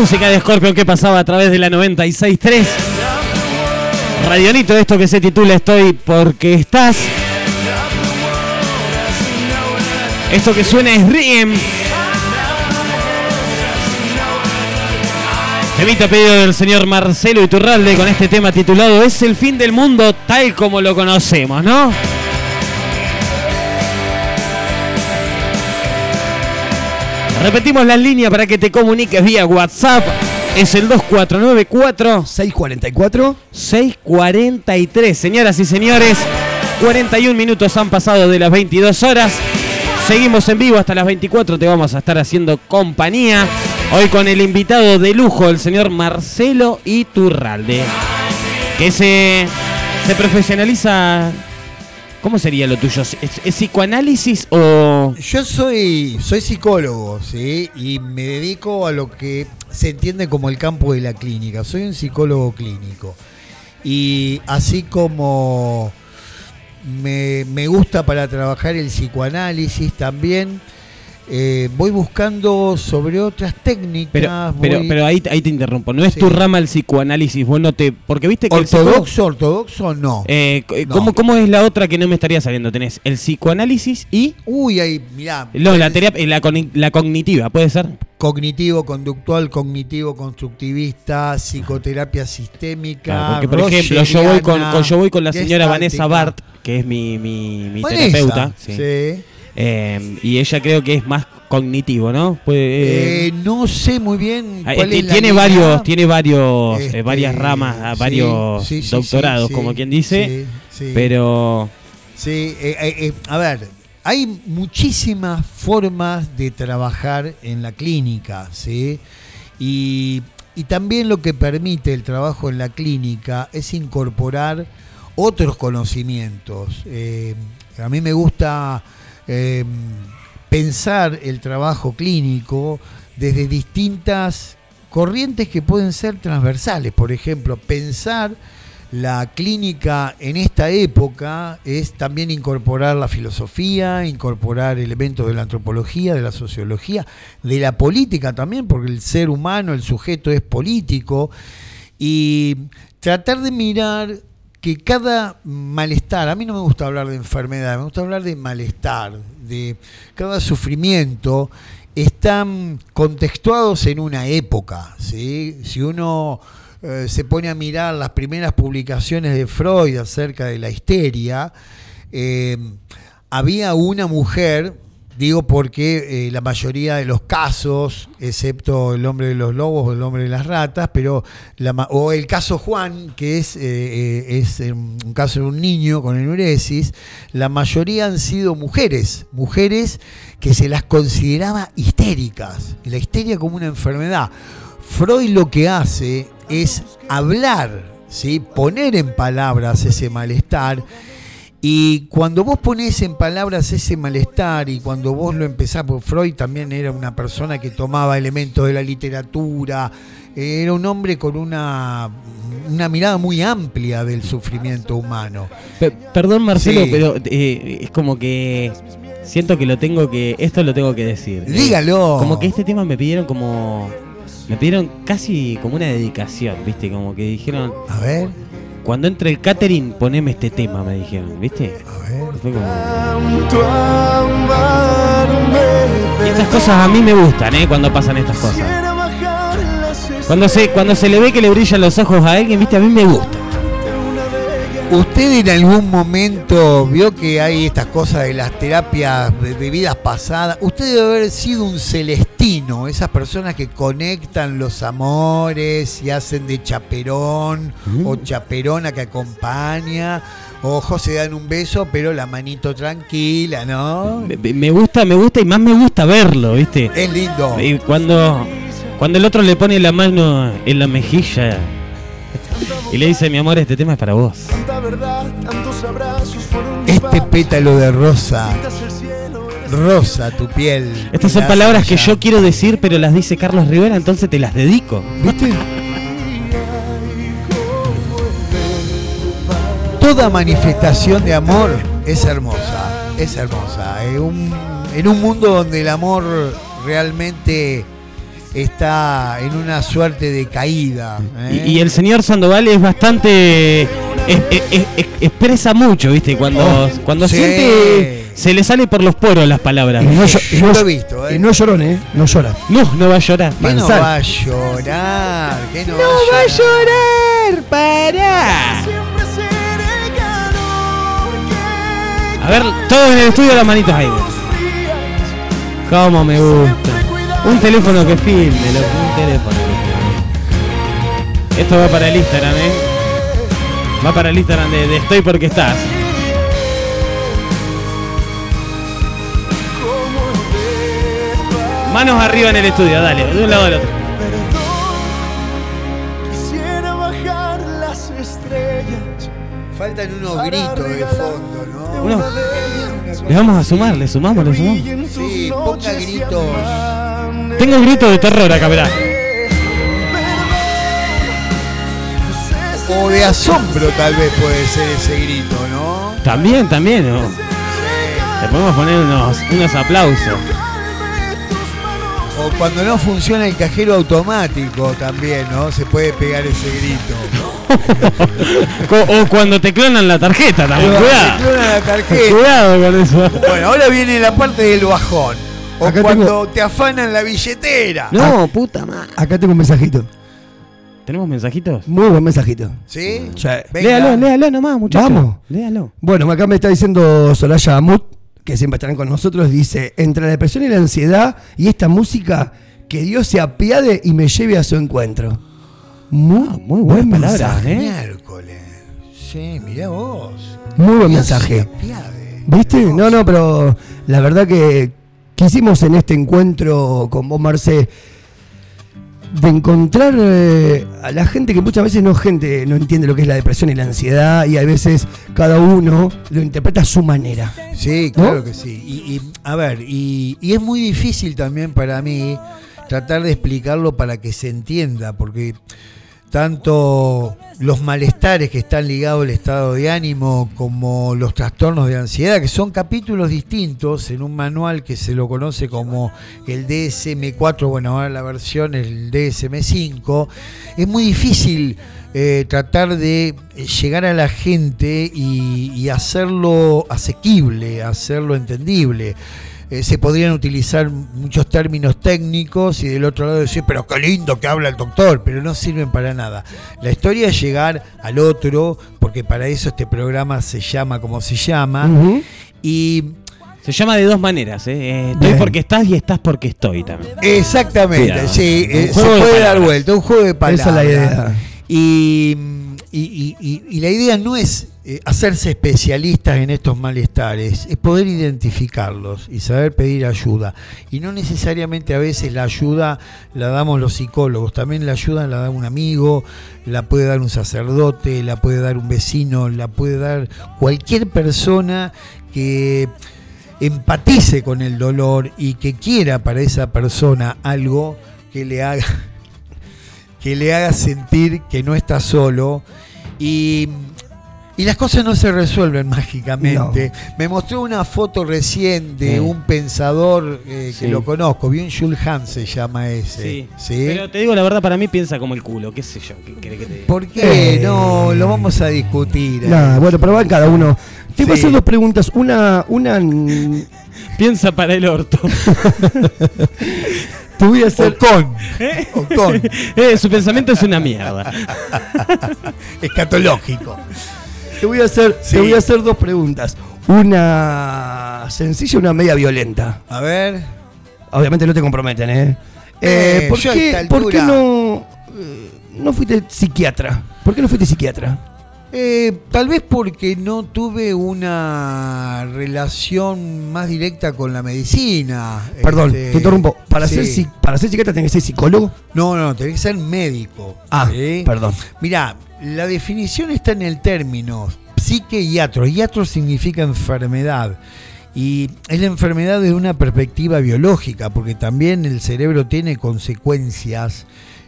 Música de Scorpion que pasaba a través de la 96.3. Radionito, esto que se titula Estoy porque estás. Esto que suena es Riem. Evita pedido del señor Marcelo Iturralde con este tema titulado Es el fin del mundo tal como lo conocemos, ¿no? Repetimos la línea para que te comuniques vía WhatsApp. Es el 2494 644 643. Señoras y señores, 41 minutos han pasado de las 22 horas. Seguimos en vivo hasta las 24. Te vamos a estar haciendo compañía. Hoy con el invitado de lujo, el señor Marcelo Iturralde. Que se, se profesionaliza ¿Cómo sería lo tuyo? ¿Es, psicoanálisis o...? Yo soy, soy psicólogo, ¿sí? Y me dedico a lo que se entiende como el campo de la clínica. Soy un psicólogo clínico. Y así como me, me gusta para trabajar el psicoanálisis también eh, voy buscando sobre otras técnicas. Pero, pero, pero ahí, ahí te interrumpo. No es tu rama el psicoanálisis. Vos no te. Porque viste que. Ortodoxo, ortodoxo, no. Eh, ¿cómo, ¿Cómo es la otra que no me estaría saliendo? Tenés el psicoanálisis y. Uy, ahí, mirá. No, la, terapia, la, la cognitiva, ¿puede ser? Cognitivo, conductual, cognitivo, constructivista, psicoterapia sistémica. porque, por ejemplo, yo voy con, yo voy con la señora Vanessa Bart, que es mi, mi, mi terapeuta. sí. Eh, y ella creo que es más cognitivo, ¿no? Puede, eh, no sé muy bien. Ah, cuál es tiene, varios, tiene varios, eh, este, varias ramas, varios doctorados, como quien dice. Pero. Sí, a ver, hay muchísimas formas de trabajar en la clínica, ¿sí? Y, y también lo que permite el trabajo en la clínica es incorporar otros conocimientos. a mí me gusta Em, pensar el trabajo clínico desde distintas corrientes que pueden ser transversales. Por ejemplo, pensar la clínica en esta época es también incorporar la filosofía, incorporar elementos de la antropología, de la sociología, de la política también, porque el ser humano, el sujeto es político, y tratar de mirar que cada malestar, a mí no me gusta hablar de enfermedad, me gusta hablar de malestar, de cada sufrimiento, están contextuados en una época. ¿sí? Si uno eh, se pone a mirar las primeras publicaciones de Freud acerca de la histeria, eh, había una mujer Digo porque eh, la mayoría de los casos, excepto el hombre de los lobos o el hombre de las ratas, pero o el caso Juan, que es, eh, eh, es un caso de un niño con enuresis, la mayoría han sido mujeres, mujeres que se las consideraba histéricas, la histeria como una enfermedad. Freud lo que hace es hablar, ¿sí? poner en palabras ese malestar y cuando vos ponés en palabras ese malestar y cuando vos lo empezás, porque Freud también era una persona que tomaba elementos de la literatura, era un hombre con una, una mirada muy amplia del sufrimiento humano. perdón Marcelo, pero eh, es como que siento que lo tengo que, esto lo tengo que decir. Dígalo. como que este tema me pidieron como, me pidieron casi como una dedicación, viste, como que dijeron... A ver. Cuando entre el catering, poneme este tema, me dijeron, ¿viste? A ver. Y estas cosas a mí me gustan, ¿eh? Cuando pasan estas cosas. Cuando se, cuando se le ve que le brillan los ojos a alguien, ¿viste? A mí me gusta. ¿Usted en algún momento vio que hay estas cosas de las terapias de, vidas pasadas? Usted debe haber sido un celestino, esas personas que conectan los amores y hacen de chaperón mm. o chaperona que acompaña. Ojo, se dan un beso, pero la manito tranquila, ¿no? Me, gusta, me gusta y más me gusta verlo, ¿viste? Es lindo. Y cuando, cuando el otro le pone la mano en la mejilla y le dice, mi amor, este tema es para vos. Este pétalo de rosa. Rosa tu piel. Estas son palabras que yo quiero decir, pero las dice Carlos Rivera, entonces te las dedico. ¿Viste? Toda manifestación de amor es hermosa. Es hermosa. En un, en un mundo donde el amor realmente está en una suerte de caída. ¿eh? Y, y el señor Sandoval es bastante. es- es- es- es- expresa mucho, ¿viste? Cuando, Oh, cuando sí. siente. Se le sale por los poros las palabras. Y no, yo no- lo he visto, ¿eh? Y no llorón, ¿eh? No llora. No, no va a llorar. ¿Qué no va a llorar? ¿Qué no, No va a llorar, pará. A ver, todos en el estudio las manitos ahí. Cómo me gusta. Un teléfono que filme, loco, un teléfono que filme. Esto va para el Instagram, ¿eh? Va para el Instagram de, de Estoy porque estás. Manos arriba en el estudio, dale, de un lado al otro. Quisiera bajar las estrellas. Faltan unos gritos de fondo, ¿no? Uno. Le vamos a sumar, le sumamos, le sumamos. Sí, ponga gritos. Tengo gritos de terror acá, verá. O de asombro tal vez puede ser ese grito, ¿no? También, también, ¿no? Le podemos poner unos, unos aplausos. O cuando no funciona el cajero automático también, ¿no? Se puede pegar ese grito. O cuando te clonan la tarjeta también, Te cuidado. clonan la tarjeta. Cuidado con eso. Bueno, ahora viene la parte del bajón. O Acá cuando tengo- te afanan la billetera. No, puta madre. Acá tengo un mensajito. ¿Tenemos mensajitos? Muy buen mensajito. ¿Sí? Sí. Venga. Léalo, léalo nomás, muchachos. Vamos. Léalo. Bueno, acá me está diciendo Soraya Amut, que siempre estarán con nosotros, dice, entre la depresión y la ansiedad y esta música, que Dios se apiade y me lleve a su encuentro. Muy, Ah, muy buenas buen palabras, mensaje. ¿eh? Miércoles. Sí, mirá vos. Muy buen Dios se mensaje. apiade. ¿Viste? No, no, pero la verdad que quisimos en este encuentro con vos, Marce, de encontrar eh, a la gente que muchas veces no gente no entiende lo que es la depresión y la ansiedad y a veces cada uno lo interpreta a su manera. Sí, ¿No? claro que sí. Y, y, a ver, y, y es muy difícil también para mí tratar de explicarlo para que se entienda, porque tanto los malestares que están ligados al estado de ánimo como los trastornos de ansiedad, que son capítulos distintos en un manual que se lo conoce como el DSM4, bueno, ahora la versión es el DSM5, es muy difícil eh, tratar de llegar a la gente y, y hacerlo asequible, hacerlo entendible. Eh, se podrían utilizar muchos términos técnicos y del otro lado decir, pero qué lindo que habla el doctor, pero no sirven para nada. La historia es llegar al otro, porque para eso este programa se llama como se llama, y Se llama de dos maneras, ¿eh? Eh, Estoy Bien. porque estás y estás porque estoy también. Exactamente, sí, eh, se puede dar vuelta, un juego de palabras. Esa es la idea. Y, y- y- y- la idea no es eh, hacerse especialistas en estos malestares, es poder identificarlos y saber pedir ayuda. Y no necesariamente a veces la ayuda la damos los psicólogos, también la ayuda la da un amigo, la puede dar un sacerdote, la puede dar un vecino, la puede dar cualquier persona que empatice con el dolor y que quiera para esa persona algo que le haga que le haga sentir que no está solo y, y las cosas no se resuelven mágicamente. Me mostró una foto recién de Sí. un pensador eh, que Sí. lo conozco, bien Jules Hans se llama ese. ¿sí? Pero te digo la verdad, para mí piensa como el culo, qué sé yo, qué que te diga. ¿Por qué? Eh. No, lo vamos a discutir. eh. Nada, bueno, pero va cada uno. Te voy a hacer dos preguntas. Una, una Piensa para el orto. te voy a O hacer. con, o con, Eh, su pensamiento es una mierda. escatológico. Te voy a hacer, Sí. te voy a hacer dos preguntas. Una sencilla y una media violenta. A ver. Obviamente no te comprometen, ¿eh? Eh, Eh, ¿por, qué, por qué no, eh, no fuiste psiquiatra? ¿Por qué no fuiste psiquiatra? Eh, tal vez porque no tuve una relación más directa con la medicina. Perdón, Este, te interrumpo. Para, sí. ser, para ser psiquiatra tenés que ser psicólogo. No, no, tenés que ser médico. Ah, ¿sí? perdón. Mirá, la definición está en el término psique y atro. Y atro significa enfermedad. Y es la enfermedad desde una perspectiva biológica, porque también el cerebro tiene consecuencias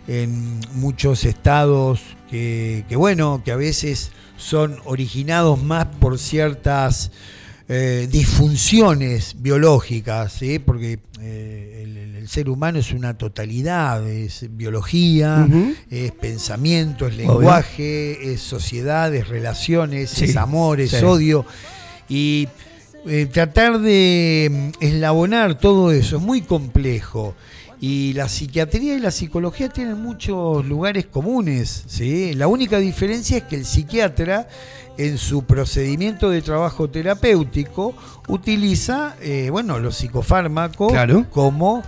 en muchos estados que, que, bueno, que a veces son originados más por ciertas eh, disfunciones biológicas, ¿sí? porque eh, el, ser humano es una totalidad, es biología, es pensamiento, es lenguaje, es sociedad, es relaciones, Sí, es amor, es sí. odio. Y eh, tratar de mm, eslabonar todo eso es muy complejo. Y la psiquiatría y la psicología tienen muchos lugares comunes. ¿sí? La única diferencia es que el psiquiatra, en su procedimiento de trabajo terapéutico, utiliza eh, bueno, los psicofármacos Claro. como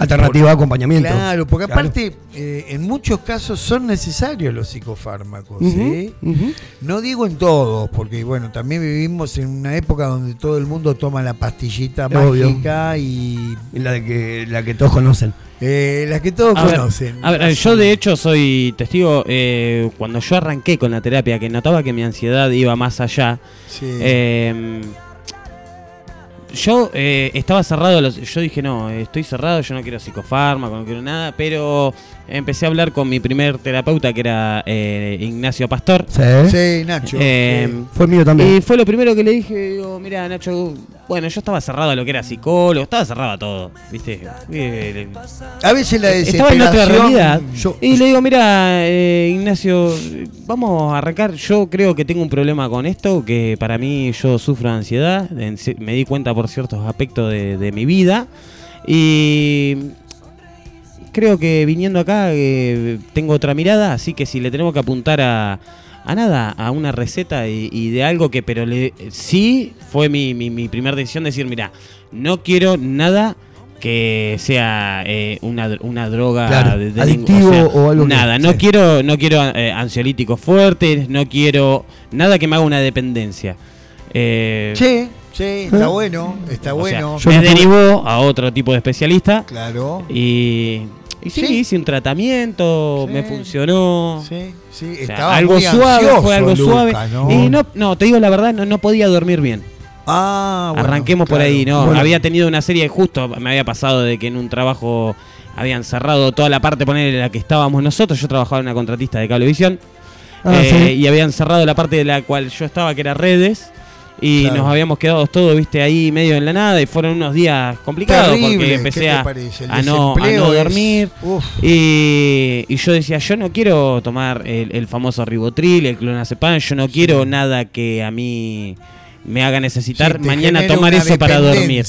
Alternativa de acompañamiento. Claro, porque Claro. aparte eh, en muchos casos son necesarios los psicofármacos. ¿sí? No digo en todos, porque bueno, también vivimos en una época donde todo el mundo toma la pastillita Obvio. mágica y Y La, de que, la que todos conocen. eh, la que todos A ver, conocen. A ver, yo de hecho soy testigo, eh, cuando yo arranqué con la terapia, que notaba que mi ansiedad iba más allá, Sí. eh, yo eh, estaba cerrado, los- yo dije no, estoy cerrado, yo no quiero psicofármaco, no quiero nada, pero empecé a hablar con mi primer terapeuta que era eh, Ignacio Pastor. Sí. Sí, Nacho. Eh, sí. Fue mío también. Y fue lo primero que le dije, digo, mira Nacho, bueno, yo estaba cerrado a lo que era psicólogo, estaba cerrado a todo, ¿viste? Eh, A veces la estaba en otra desesperación. realidad. yo- y le digo, mira, eh, Ignacio, vamos a arrancar. Yo creo que tengo un problema con esto, que para mí yo sufro de ansiedad. me di cuenta por ciertos aspectos de, de mi vida. Y creo que viniendo acá eh, tengo otra mirada, así que si le tenemos que apuntar a, a nada, a una receta y, y de algo que, pero le, sí fue mi, mi, mi primera decisión decir, mira, no quiero nada que sea eh, una, una droga Claro, de- de adictivo ningún- o algo que- nada no sí. quiero no quiero eh, ansiolíticos fuertes no quiero nada que me haga una dependencia Eh, Sí, sí, está ¿Eh? bueno, está o sea, bueno. Yo me derivó a otro tipo de especialista Claro. y, y sí, Sí. hice un tratamiento, Sí. me funcionó. Sí, sí, O sea, algo muy suave, ansioso, fue algo suave. ¿no? Y no, no, te digo la verdad, no, no podía dormir bien. Ah, bueno, Arranquemos por ahí, ¿no? Bueno. Había tenido una serie, justo me había pasado de que en un trabajo habían cerrado toda la parte, poner en la que estábamos nosotros. Yo trabajaba en una contratista de cablevisión. Ah, eh. Y habían cerrado la parte de la cual yo estaba, que era redes. Y Claro. nos habíamos quedado todos, viste, ahí medio en la nada. Y fueron unos días complicados Terrible, porque ¿qué empecé a, no, a no dormir. Y, y yo decía, yo no quiero tomar el, el famoso ribotril, el clonazepam, yo no quiero nada que a mí me haga necesitar Sí, mañana tomar eso para dormir.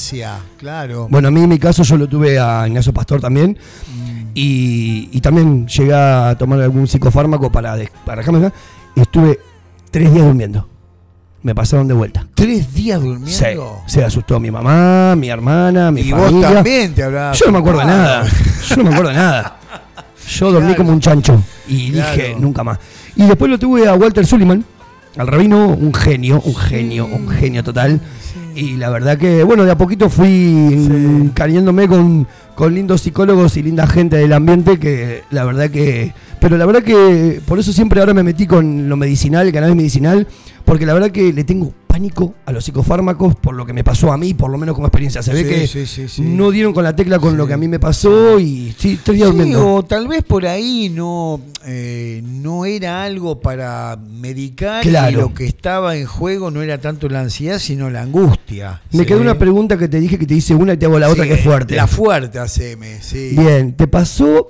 Claro. Bueno, a mí en mi caso yo lo tuve a Ignacio Pastor también. Mm. Y, y también llegué a tomar algún psicofármaco para, para dejarme acá. Y estuve tres días durmiendo. Me pasaron de vuelta. ¿Tres días Sí, durmiendo? se asustó mi mamá, mi hermana, mi y familia. vos también te habrás. Yo no me acuerdo de nada. Yo no me acuerdo de nada. Yo dormí Claro. como un chancho y Claro. dije nunca más. Y después lo tuve a Walter Sullivan, al rabino, un genio, un genio, un genio total. Y la verdad que, bueno, de a poquito fui encariñándome con, con lindos psicólogos y linda gente del ambiente que la verdad que... Pero la verdad que por eso siempre ahora me metí con lo medicinal, el cannabis medicinal, porque la verdad que le tengo pánico a los psicofármacos por lo que me pasó a mí, por lo menos como experiencia. Se ve Sí, que sí, sí, no dieron con la tecla con lo que a mí me pasó y sí, estoy durmiendo. o tal vez por ahí no, eh, no era algo para medicar y Claro. lo que estaba en juego no era tanto la ansiedad, sino la angustia. Me quedó una pregunta que te dije que te hice una y te hago la otra que es fuerte. La fuerte, haceme, sí. Bien, ¿te pasó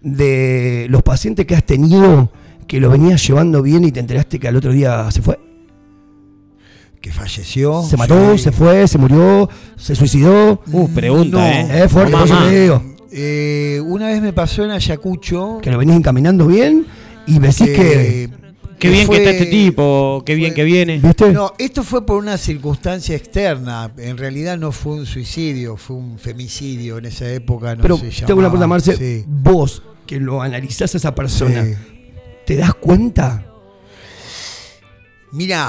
de los pacientes que has tenido que lo venías llevando bien y te enteraste que al otro día se fue? Que falleció. ¿Se mató? sí. ¿Se fue? ¿Se murió? ¿Se suicidó? Uh, pregunta, No. ¿eh? Es fuerte, te digo. Eh, una vez me pasó en Ayacucho. Que lo venís encaminando bien y decís que... eh, Qué bien fue- que está este tipo, qué bien que viene. ¿Viste? No, esto fue por una circunstancia externa. En realidad no fue un suicidio, fue un femicidio en esa época. No Pero se te hago una pregunta. Marce. Sí, Vos, que lo analizás a esa persona, sí. ¿te das cuenta? Mirá,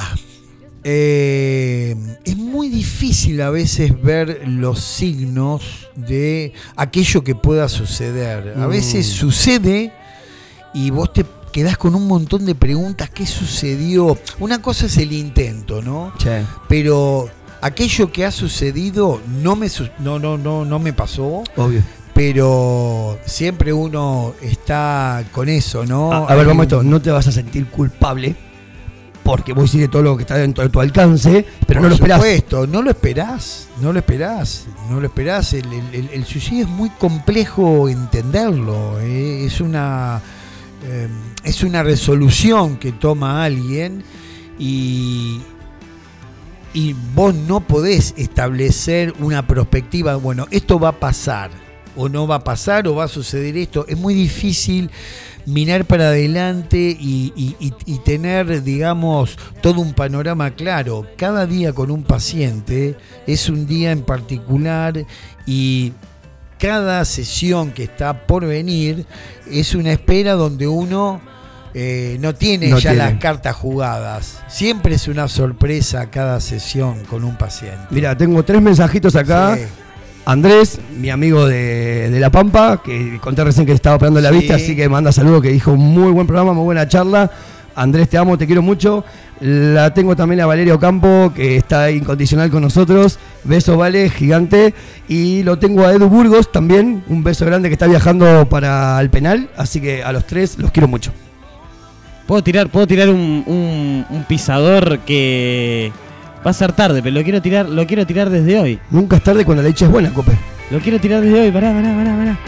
eh, es muy difícil a veces ver los signos de aquello que pueda suceder. A Mm. veces sucede y vos te quedás con un montón de preguntas. ¿Qué sucedió? Una cosa es el intento, ¿no? Che. Pero aquello que ha sucedido no me, su- no, no, no, no me pasó. Obvio. Pero siempre uno está con eso, ¿no? A, a ver, vamos un- esto. No te vas a sentir culpable porque vos hiciste todo lo que está dentro de tu alcance, pero Por no lo esperás. supuesto, no lo esperás, no lo esperás, no lo esperás. El, el- el- el suicidio es muy complejo entenderlo. eh, Es una eh, es una resolución que toma alguien y y vos no podés establecer una perspectiva. Bueno, esto va a pasar o no va a pasar o va a suceder esto. Es muy difícil mirar para adelante y, y- y- y tener, digamos, todo un panorama claro. Cada día con un paciente es un día en particular y cada sesión que está por venir es una espera donde uno eh, no tiene No ya tiene. las cartas jugadas. Siempre es una sorpresa cada sesión con un paciente. Mira, tengo tres mensajitos acá. Sí. Andrés, mi amigo de, de La Pampa, que conté recién que estaba operando la Sí. vista, así que manda saludos, que dijo muy buen programa, muy buena charla. Andrés, te amo, te quiero mucho. La tengo también a Valeria Ocampo, que está incondicional con nosotros. Beso, Vale, gigante. Y lo tengo a Edu Burgos también, un beso grande que está viajando para el penal. Así que a los tres los quiero mucho. Puedo tirar, puedo tirar un, un- un pisador que va a ser tarde, pero lo quiero tirar, lo quiero tirar desde hoy. Nunca es tarde cuando la leche es buena, Cope. Lo quiero tirar desde hoy, pará, pará, pará, pará.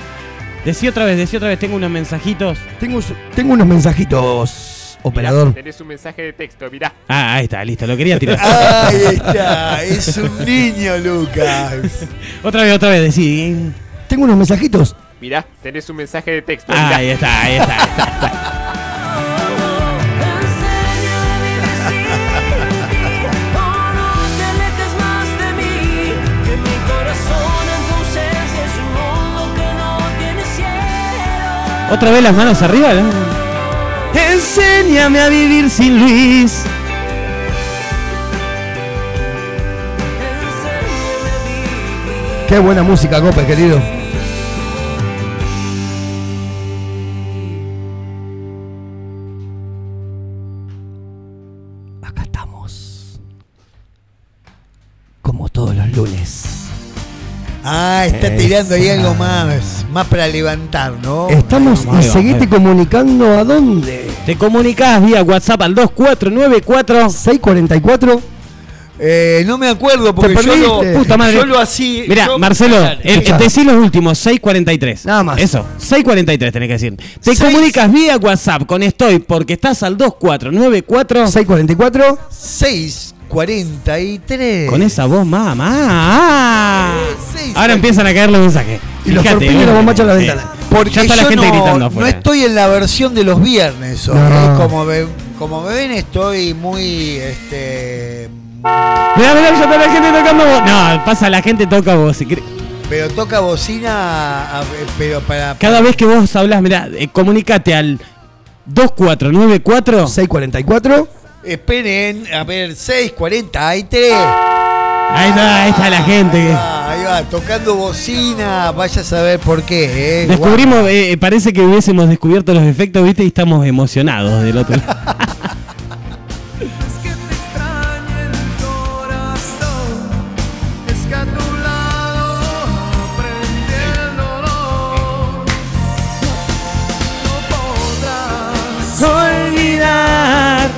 Decí otra vez, decí otra vez, tengo unos mensajitos. Tengo, tengo unos mensajitos, operador. Tenés un mensaje de texto, mirá. Ah, ahí está, listo, lo quería tirar. Ahí está, es un niño, Lucas. otra vez, otra vez, decí. Tengo unos mensajitos. Mirá, tenés un mensaje de texto, Ah, mirá. ahí está, ahí está, ahí está, ahí está. Otra vez las manos arriba, ¿no? Enséñame a vivir sin Luis. Enséñame a vivir. Qué buena música, Cope, querido. Acá estamos. Como todos los lunes. Ah, está tirando ahí algo más, más para levantar, ¿no? Estamos y seguite comunicando a dónde. Te comunicás vía WhatsApp al 2494. 644. Eh, no me acuerdo porque Te yo lo, perdiste. Puta madre. yo lo así. Mira, yo- Marcelo, el, decí los últimos, 643. Nada más. Eso, 643 tenés que decir. Te comunicas vía WhatsApp con Estoy porque estás al 2494. 644. 643. Con esa voz, mamá. seis- Ahora empiezan a caer los mensajes. Y los Fíjate, corpiños los bombachos a la eh, ventana. Porque ya está la yo gente no, gritando no afuera. estoy en la versión de los viernes hoy. No. ¿eh? Como, me, como me ven, estoy muy. Este, Mirá, mirá, ya está la gente tocando voz. No, pasa, la gente toca voz. pero toca bocina. Pero para. Cada vez que vos hablas, mirá, eh, comunicate al 2494. 644. Esperen, a ver, 643. Ahí está, ahí está la gente. Ah, ahí va, tocando bocina. Vaya a saber por qué. ¿eh? Descubrimos, eh, parece que hubiésemos descubierto los efectos, ¿viste? Y estamos emocionados del otro lado. Es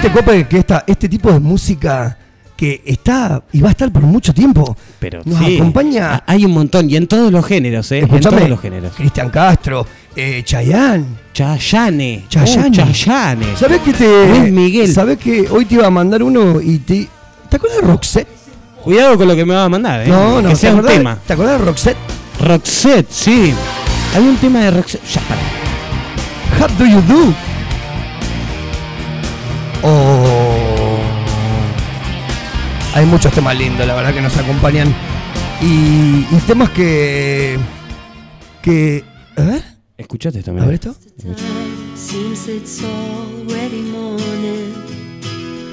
¿Viste, Cope, que esta, este tipo de música que está y va a estar por mucho tiempo? Pero Nos sí, acompaña. a- Hay un montón, y en todos los géneros, ¿eh? en todos los géneros. Cristian Castro, eh, Chayanne. Chayane. Chayane. Oh, Chayane. ¿Sabés que te. Luis Miguel. ¿Sabés que hoy te iba a mandar uno y te. ¿Te acuerdas de Roxette? Cuidado con lo que me va a mandar, ¿eh? No, no, Que ¿te sea un acordás- tema. ¿Te acordás de Roxette? Roxette, sí. Hay un tema de Roxette. Ya, para. How do you do? Oh. Hay muchos temas lindos, la verdad, que nos acompañan. Y, y temas que. que. A ver, Escuchate esto, a ver esto.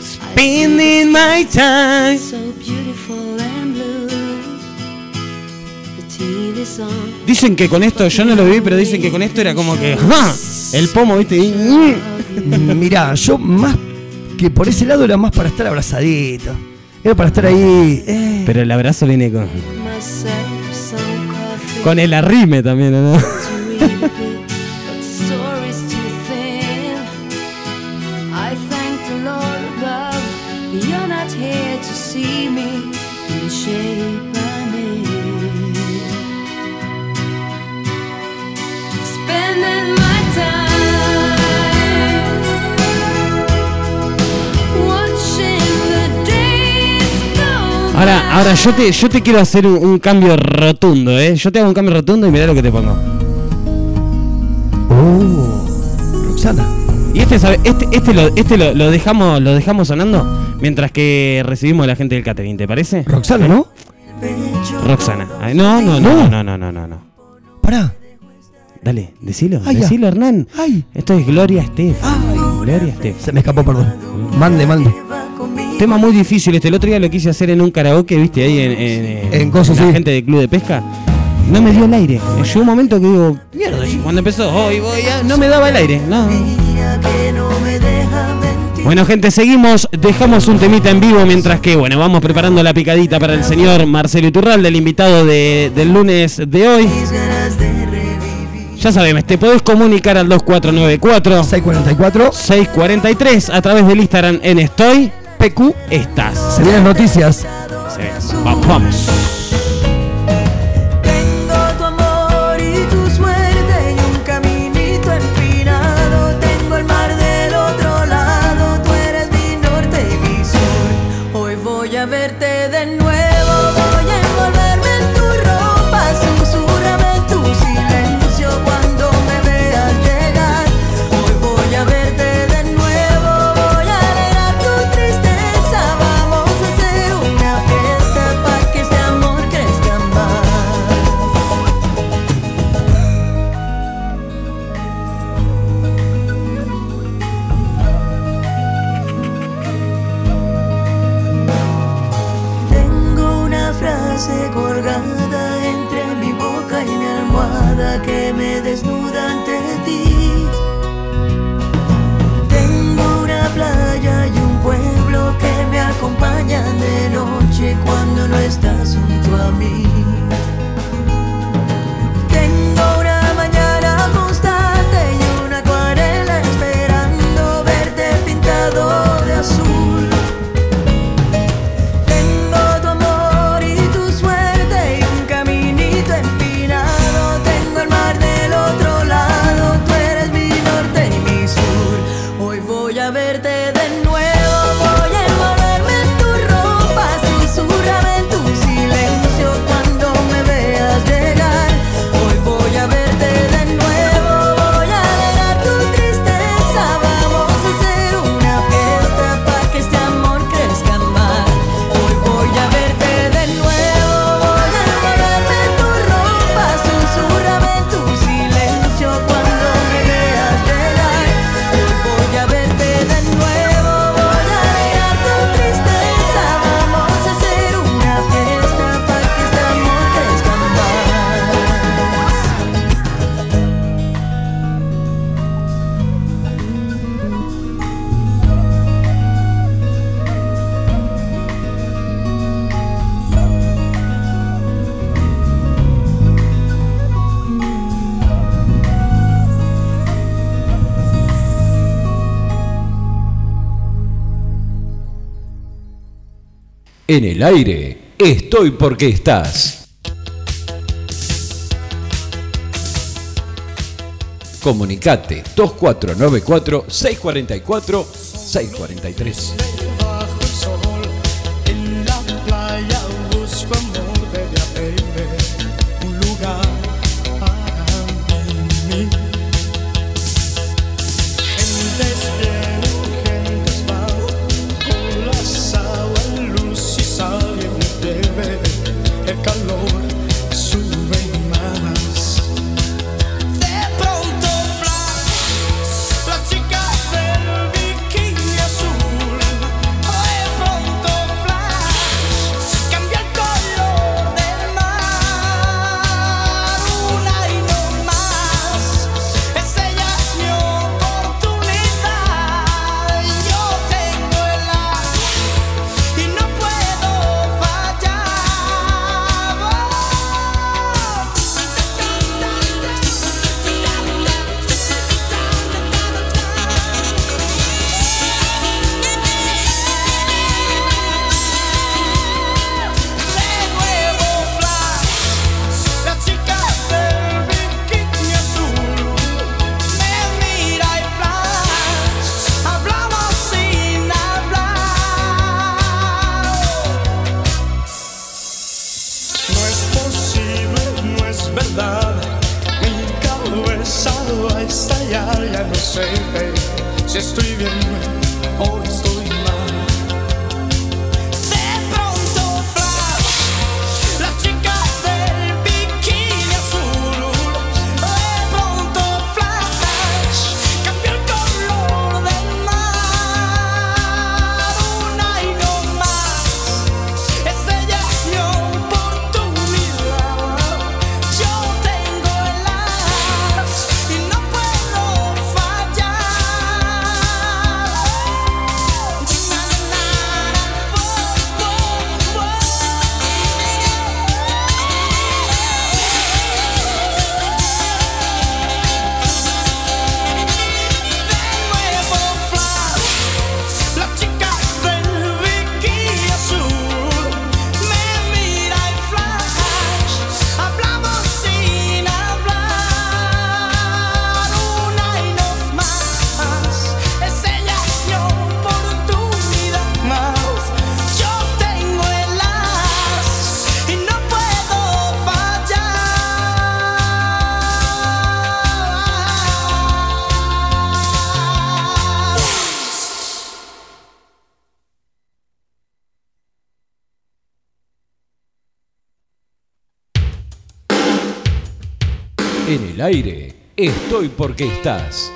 Spending my time. So beautiful and blue. Dicen que con esto, yo no lo vi, pero dicen que con esto era como que. ¡ja! El pomo, ¿viste? Y- Mm, Mirá, yo más que por ese lado era más para estar abrazadito. Era para estar ahí. eh. Pero el abrazo viene con. Con el arrime también, ¿no? Ahora, ahora yo te, yo te quiero hacer un, un cambio rotundo, ¿eh? Yo te hago un cambio rotundo y mirá lo que te pongo. Oh, Roxana. Y este, ¿sabe? Este, este, lo, este lo, lo dejamos, lo dejamos sonando mientras que recibimos a la gente del catering, ¿te parece? Roxana, ¿no? Roxana. Ay, No, no, no, no, no, no, no, no. Pará. Dale, decilo, Ay, ya. decilo, Hernán. Ay. Esto es Gloria Estef. Ay. Gloria Estef. Se me escapó, perdón. Mande, mande. Tema muy difícil. Este el otro día lo quise hacer en un karaoke, viste, ahí en, en, la sí. gente del club de pesca. No me dio el aire. Llegó un momento que digo, mierda, cuando empezó, hoy voy a. No me daba el aire. No. Bueno, gente, seguimos. Dejamos un temita en vivo mientras que, bueno, vamos preparando la picadita para el señor Marcelo Iturralde, el invitado de- del lunes de hoy. Ya sabes, te podés comunicar al 2494 644 643 a través del Instagram en Estoy PQ. Estás. Se vienen noticias. Sí. Va- Vamos. En el aire, estoy porque estás. Comunicate 2494 aire, estoy porque estás.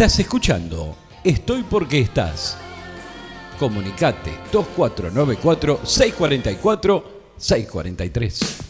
Estás escuchando Estoy porque estás. Comunicate 2494 644 643.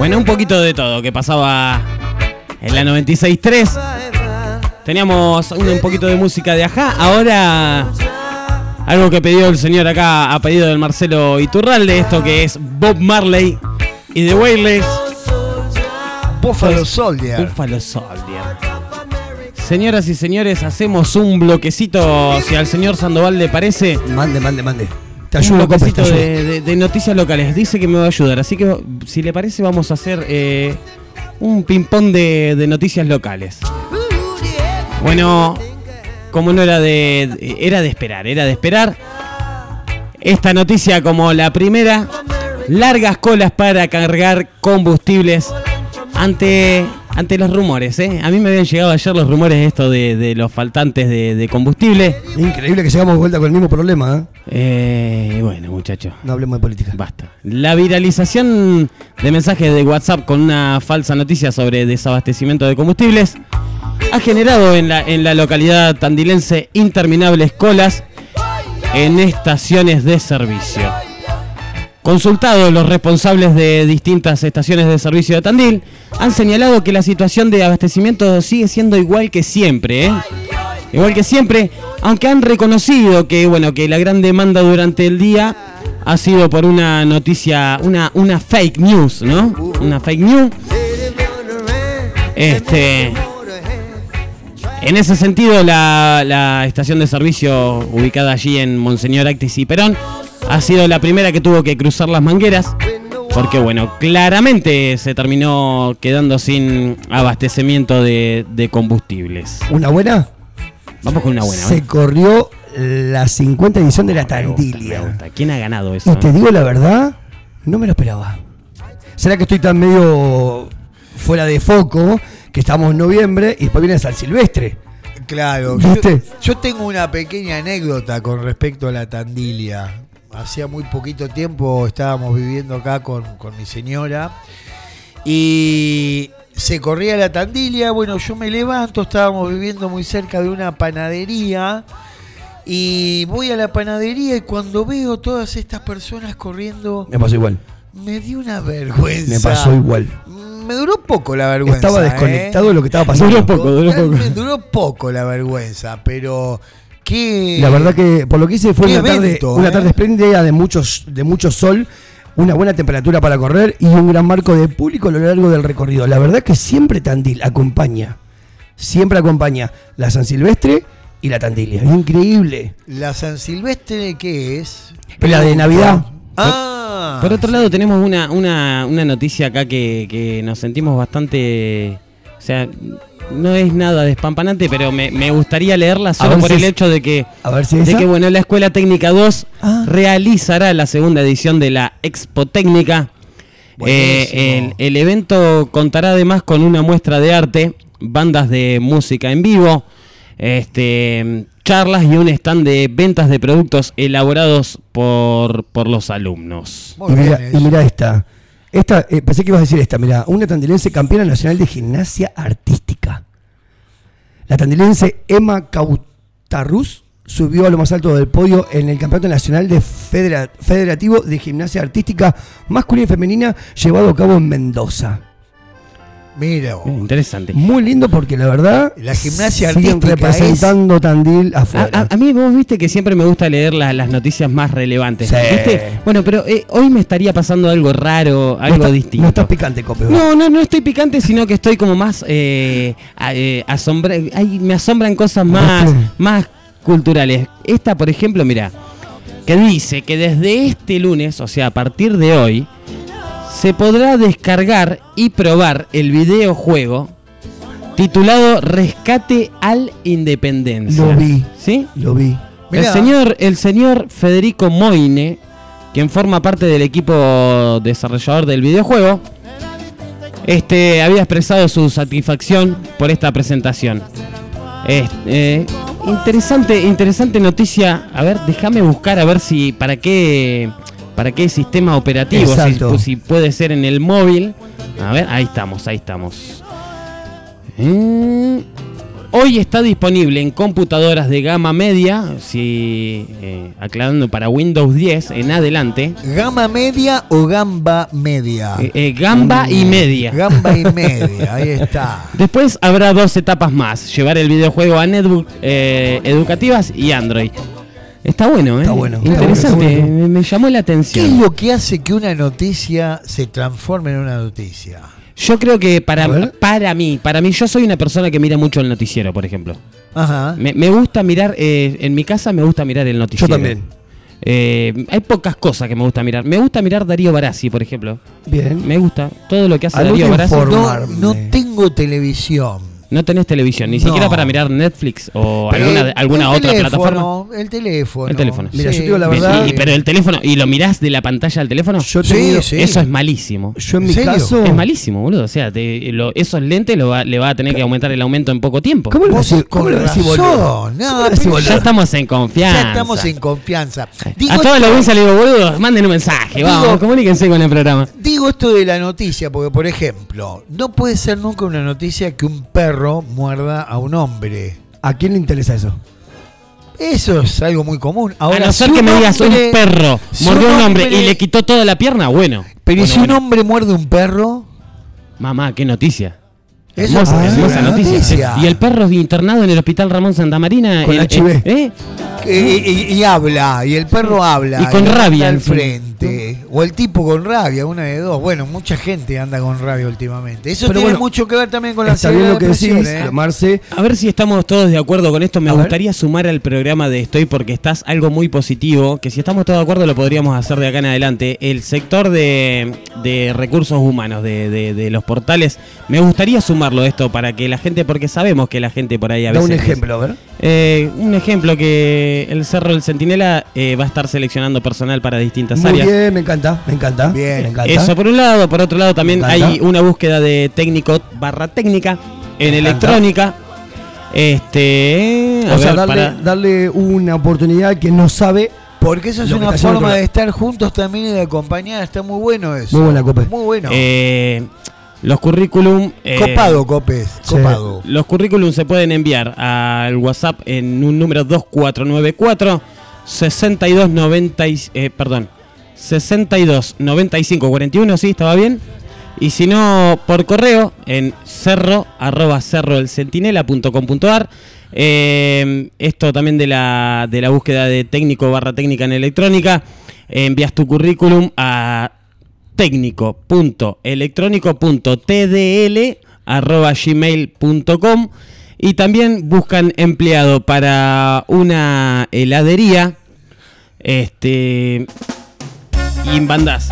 Bueno, un poquito de todo que pasaba en la 96.3. Teníamos un, un poquito de música de Ajá. Ahora, algo que pidió el señor acá, a pedido del Marcelo Iturralde, esto que es Bob Marley y The Wailers. Buffalo Soldier. Buffalo Soldier. Señoras y señores, hacemos un bloquecito, si al señor Sandoval le parece, Mande, mande, mande. Te un ayudo, compa, te bloquecito ayudo. de, de- de noticias locales. Dice que me va a ayudar, así que si le parece vamos a hacer eh, un ping-pong de, de noticias locales. Bueno, como no era de- era de esperar, era de esperar. Esta noticia como la primera, largas colas para cargar combustibles ante, ante los rumores. ¿eh? A mí me habían llegado ayer los rumores esto de, de los faltantes de, de combustible. Increíble que llegamos de vuelta con el mismo problema, ¿eh? Eh, bueno, muchachos. No hablemos de política. Basta. La viralización de mensajes de WhatsApp con una falsa noticia sobre desabastecimiento de combustibles ha generado en la, en la localidad tandilense interminables colas en estaciones de servicio. Consultados los responsables de distintas estaciones de servicio de Tandil, han señalado que la situación de abastecimiento sigue siendo igual que siempre, ¿eh? Igual que siempre, aunque han reconocido que bueno, que la gran demanda durante el día ha sido por una noticia, una, una fake news, ¿no? Una fake news. Este. En ese sentido, la, la estación de servicio ubicada allí en Monseñor Actis y Perón ha sido la primera que tuvo que cruzar las mangueras. Porque, bueno, claramente se terminó quedando sin abastecimiento de, de combustibles. ¿Una buena? Vamos con una buena. Se ¿eh? corrió la 50 edición de la Me gusta, me Tandilia. gusta. ¿Quién ha ganado eso? Y te digo la verdad, no me lo esperaba. ¿Será que estoy tan medio fuera de foco que estamos en noviembre y después viene San Silvestre? Claro. Yo, ¿Viste? yo tengo una pequeña anécdota con respecto a la Tandilia. Hacía muy poquito tiempo estábamos viviendo acá con, con mi señora y se corría la Tandilia. Bueno, yo me levanto, estábamos viviendo muy cerca de una panadería y voy a la panadería y cuando veo todas estas personas corriendo, Me pasó igual. me dio una vergüenza. Me pasó igual. Me duró poco la vergüenza. Estaba ¿eh? desconectado de lo que estaba pasando. Duró poco, duró poco. Me duró poco la vergüenza, pero qué. La verdad que por lo que hice fue una tarde, evento, una ¿eh? tarde espléndida de muchos, de mucho sol, una buena temperatura para correr y un gran marco de público a lo largo del recorrido. La verdad que siempre Tandil acompaña, siempre acompaña la San Silvestre y la Tandilia. Es increíble. ¿La San Silvestre qué es? La de Navidad. Ah. Por otro lado, tenemos una, una, una noticia acá que, que nos sentimos bastante. O sea, no es nada despampanante, pero me, me gustaría leerla solo por si el es- hecho de que. A ver si De que bueno, la Escuela Técnica 2 Ah. realizará la segunda edición de la Expo Técnica. Eh, el, el evento contará además con una muestra de arte, bandas de música en vivo, este, charlas y un stand de ventas de productos elaborados por, por los alumnos. Muy y, mira, y mira esta. Esta, eh, pensé que ibas a decir esta, mira, una tandilense campeona nacional de gimnasia artística. La tandilense Emma Cautarruz subió a lo más alto del podio en el Campeonato Nacional de Federa- Federativo de Gimnasia Artística Masculina y Femenina llevado a cabo en Mendoza. Mira. Eh, Interesante. Muy lindo porque la verdad La gimnasia siguen artística representando Tandil A, afuera. a- a mí vos viste que siempre me gusta leer la- las noticias más relevantes. Sí. ¿viste? Bueno, pero eh, hoy me estaría pasando algo raro, no, algo está- distinto. no estás picante, Cope. vos. No, no, no estoy picante, sino que estoy como más eh, a- eh, asombra- ay, me asombran cosas más, más culturales. Esta, por ejemplo, mira, que dice que desde este lunes, o sea, a partir de hoy, se podrá descargar y probar el videojuego titulado Rescate al Independencia. Lo vi. ¿Sí? Lo vi. El Mirá. señor, el señor Federico Moine, quien forma parte del equipo desarrollador del videojuego, este había expresado su satisfacción por esta presentación. Es- eh, interesante, interesante noticia. A ver, déjame buscar a ver si para qué para qué sistema operativo, si, si puede ser en el móvil. A ver, ahí estamos, ahí estamos. Eh, Hoy está disponible en computadoras de gama media, si eh, aclarando para Windows 10 en adelante. ¿Gama media o gamba media? Eh, gamba y media. Gamba y media, ahí está. Después habrá dos etapas más: llevar el videojuego a netbook educativas y Android. Está bueno, ¿eh? Está bueno, está Interesante, bueno, está bueno. Me, me llamó la ¿Qué es atención. lo que hace que una noticia se transforme en una noticia? Yo creo que para, para mí, para mí, yo soy una persona que mira mucho el noticiero, por ejemplo. Ajá. Me, me gusta mirar, eh, en mi casa me gusta mirar el Yo noticiero. también. Eh, hay pocas cosas que me gusta mirar. Me gusta mirar Darío Barassi, por ejemplo. Bien. Me gusta todo lo que hace Darío Barassi. no tengo televisión. No tenés televisión, ni No. siquiera para mirar Netflix o Pero alguna, el- alguna el otra teléfono, plataforma. El teléfono. El teléfono. Mira, yo te digo la verdad- y- pero el teléfono, ¿y lo mirás de la pantalla del teléfono? Yo Sí, tenido- sí. Eso es malísimo. Yo en ¿En mi serio? caso. Es malísimo, boludo. O sea, te- lo- esos lentes lo va- le va a tener que aumentar el aumento en poco tiempo. ¿Cómo le Vos decís, cómo le decís boludo? No. Ya estamos en confianza. Ya estamos en confianza. Digo, a todos los audiencia le digo, boludo, manden un mensaje, vamos, Digo- comuníquense con el programa. digo esto de la noticia porque, por ejemplo, no puede ser nunca una noticia que un perro muerda a un hombre. ¿A quién le interesa eso? Eso es algo muy común. Ahora, a no ser que me digas hombre- un perro mordió a un hombre hombre- y le quitó toda la pierna, bueno. Pero ¿y Bueno, si bueno. un hombre muerde un perro? Mamá, qué noticia. Eso Hermosa, es hermosa una noticia. noticia. Y el perro es internado en el hospital Ramón Santa Marina. Con HIV. eh, Eh, y, y habla, y el perro habla. Y con rabia al frente. O el tipo con rabia, una de dos. Bueno, mucha gente anda con rabia últimamente. Eso Pero tiene bueno, mucho que ver también con la Está bien lo que decís, ¿eh? Marce. A ver si estamos todos de acuerdo con esto. Me A ver. gustaría sumar al programa de Estoy porque estás algo muy positivo, que si estamos todos de acuerdo lo podríamos hacer de acá en adelante. El sector de, de recursos humanos, de, de- de los portales, me gustaría sumarlo esto para que la gente, porque sabemos que la gente por ahí a Da veces... un ejemplo, a ver. Eh, un ejemplo que el Cerro del Centinela eh, va a estar seleccionando personal para distintas Muy áreas. bien, me encanta, me encanta. Bien. Me encanta. Eso por un lado, por otro lado también hay una búsqueda de técnico barra técnica en Me encanta. electrónica. Este, a o sea, darle, para- darle una oportunidad que no sabe. Porque eso es una forma de estar juntos también y de acompañar. Está muy bueno eso. Muy buena, Cope. Muy bueno. eh, los currículum eh, copado, Copes. Copado. Los currículum se pueden enviar al WhatsApp en un número 2494 6290 y- eh, perdón, 62 95 41, sí, estaba bien. Y si no, por correo en cerro arroba cerroelcentinela.com.ar. Eh, esto también de la, de la búsqueda de técnico barra técnica en electrónica. eh, envías tu currículum a técnico.electrónico.tdl arroba gmail.com y también buscan empleado para una heladería este y mandás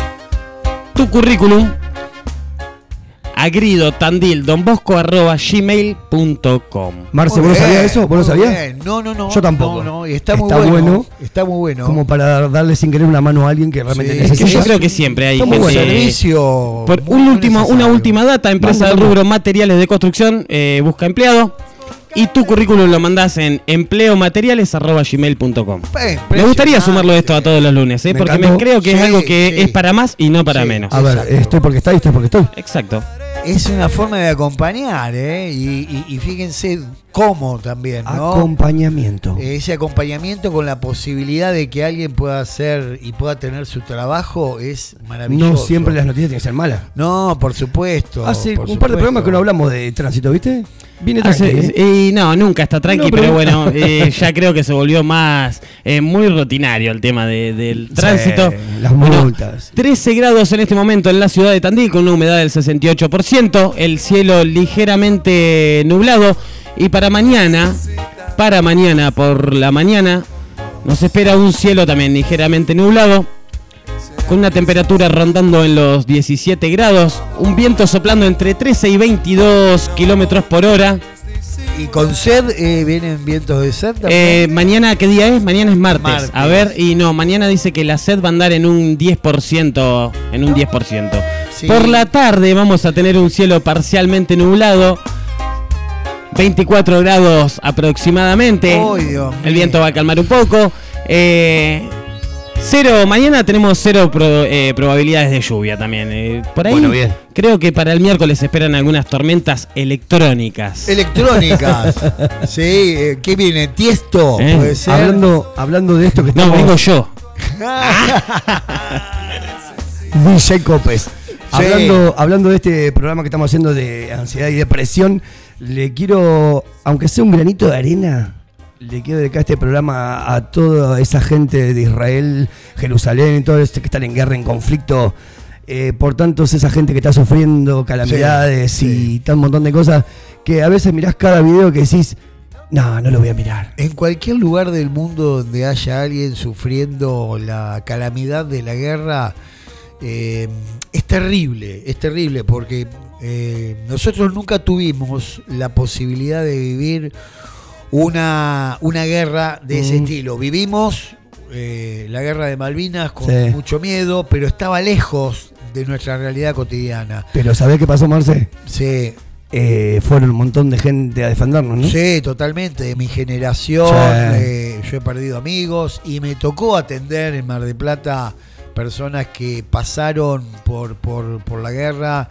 tu currículum a grido tandil don bosco arroba gmail.com Marce, ¿vos lo sabías eso? ¿Vos lo sabías? bien. No, no, no. Yo tampoco. No, no, y está, muy Está bueno, bueno. Está muy bueno. Como para darle sin querer una mano a alguien que realmente Sí, es que necesita. yo creo que siempre hay gente bueno. servicio. Por muy un último, una necesario. última data, empresa del rubro materiales de construcción, eh, busca empleado. Y tu currículum lo mandás en empleomateriales.gmail.com. Me gustaría sumarlo esto a todos los lunes, ¿eh? Me porque me encantó. creo que es algo que sí. es para más y no para Sí. menos. A ver, Exacto. estoy porque está y estoy porque estoy. Exacto. Es una forma de acompañar, ¿eh? Y, y- y fíjense cómo también, ¿no? Acompañamiento. Ese acompañamiento con la posibilidad de que alguien pueda hacer y pueda tener su trabajo es maravilloso. no siempre las noticias tienen que ser malas. No, por supuesto. Hace por un par de programas que no hablamos de tránsito, ¿viste? Viene Hace- tranqui. ¿eh? y no, nunca está tranqui, No, pero- pero, bueno, eh, ya creo que se volvió más eh, muy rutinario el tema de- del tránsito. Sí, las Bueno, multas. 13 grados en este momento en la ciudad de Tandil con una humedad del 68%, el cielo ligeramente nublado y para mañana, para mañana por la mañana nos espera un cielo también ligeramente nublado con una temperatura rondando en los 17 grados, un viento soplando entre 13 y 22 kilómetros por hora. Y con sed eh, vienen vientos de sed también. Eh, mañana, ¿qué día es? Mañana es martes. Martes. A ver, y no, mañana dice que la sed va a andar en un 10%. En un 10%. Sí. Por la tarde vamos a tener un cielo parcialmente nublado. 24 grados aproximadamente. Dios El mío. viento va a calmar un poco. Eh, Cero, mañana tenemos cero pro- eh, probabilidades de lluvia también. eh, por ahí Bueno, bien. creo que para el miércoles esperan algunas tormentas electrónicas. Electrónicas. sí, eh, ¿qué viene? ¿Tiesto? Eh, Puede ser. Hablando, hablando de esto que no, estamos... vengo yo. DJ Copes. Hablando, hablando de este programa que estamos haciendo de ansiedad y depresión, le quiero, aunque sea un granito de arena, le quiero dedicar este programa a toda esa gente de Israel, Jerusalén, todo este que están en guerra, en conflicto. eh, por tanto, es esa gente que está sufriendo calamidades Sí, y tal montón de cosas que a veces mirás cada video que decís, no, no lo voy a mirar. En cualquier lugar del mundo donde haya alguien sufriendo la calamidad de la guerra, eh, es terrible, es terrible porque eh, nosotros nunca tuvimos la posibilidad de vivir una, una guerra de ese Mm. estilo. Vivimos eh, la guerra de Malvinas con Sí. mucho miedo, pero estaba lejos de nuestra realidad cotidiana. Pero ¿sabés qué pasó, Marce? Sí, Eh, fueron un montón de gente a defendernos, ¿no? Sí, totalmente. De mi generación, Sí. eh, yo he perdido amigos y me tocó atender en Mar de Plata personas que pasaron por, por, por la guerra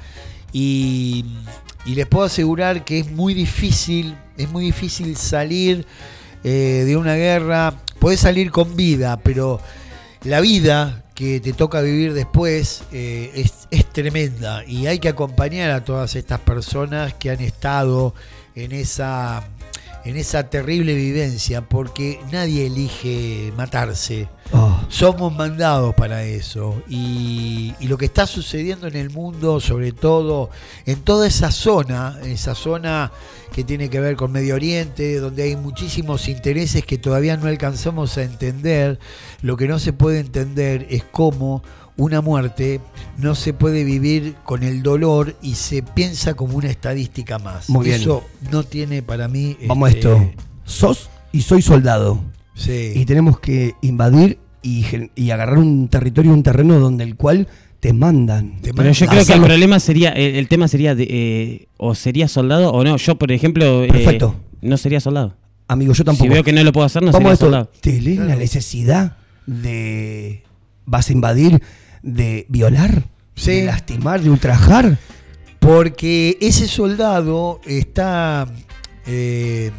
y, les puedo asegurar que es muy difícil, es muy difícil salir eh, de una guerra. Podés salir con vida, pero la vida que te toca vivir después eh, es, es tremenda y hay que acompañar a todas estas personas que han estado en esa, en esa terrible vivencia porque nadie elige matarse. Oh, Somos mandados para eso y, y lo que está sucediendo en el mundo, sobre todo en toda esa zona, esa zona que tiene que ver con Medio Oriente, donde hay muchísimos intereses que todavía no alcanzamos a entender, lo que no se puede entender es cómo una muerte no se puede vivir con el dolor y se piensa como una estadística más. Muy bien. Eso no tiene para mí... Vamos a este, esto. Sos y soy soldado. sí. Y tenemos que invadir y, agarrar un territorio, un terreno donde el cual te mandan. Te Pero yo creo que el problema sería, el, el tema sería de, eh, o sería soldado o no. Yo, por ejemplo, eh, Perfecto. no sería soldado. Amigo, yo tampoco. Si veo que no lo puedo hacer, no Vamos a sería esto. soldado. ¿Te lees la necesidad de. vas a invadir, de violar, Sí. de lastimar, de ultrajar? Porque ese soldado está. eh,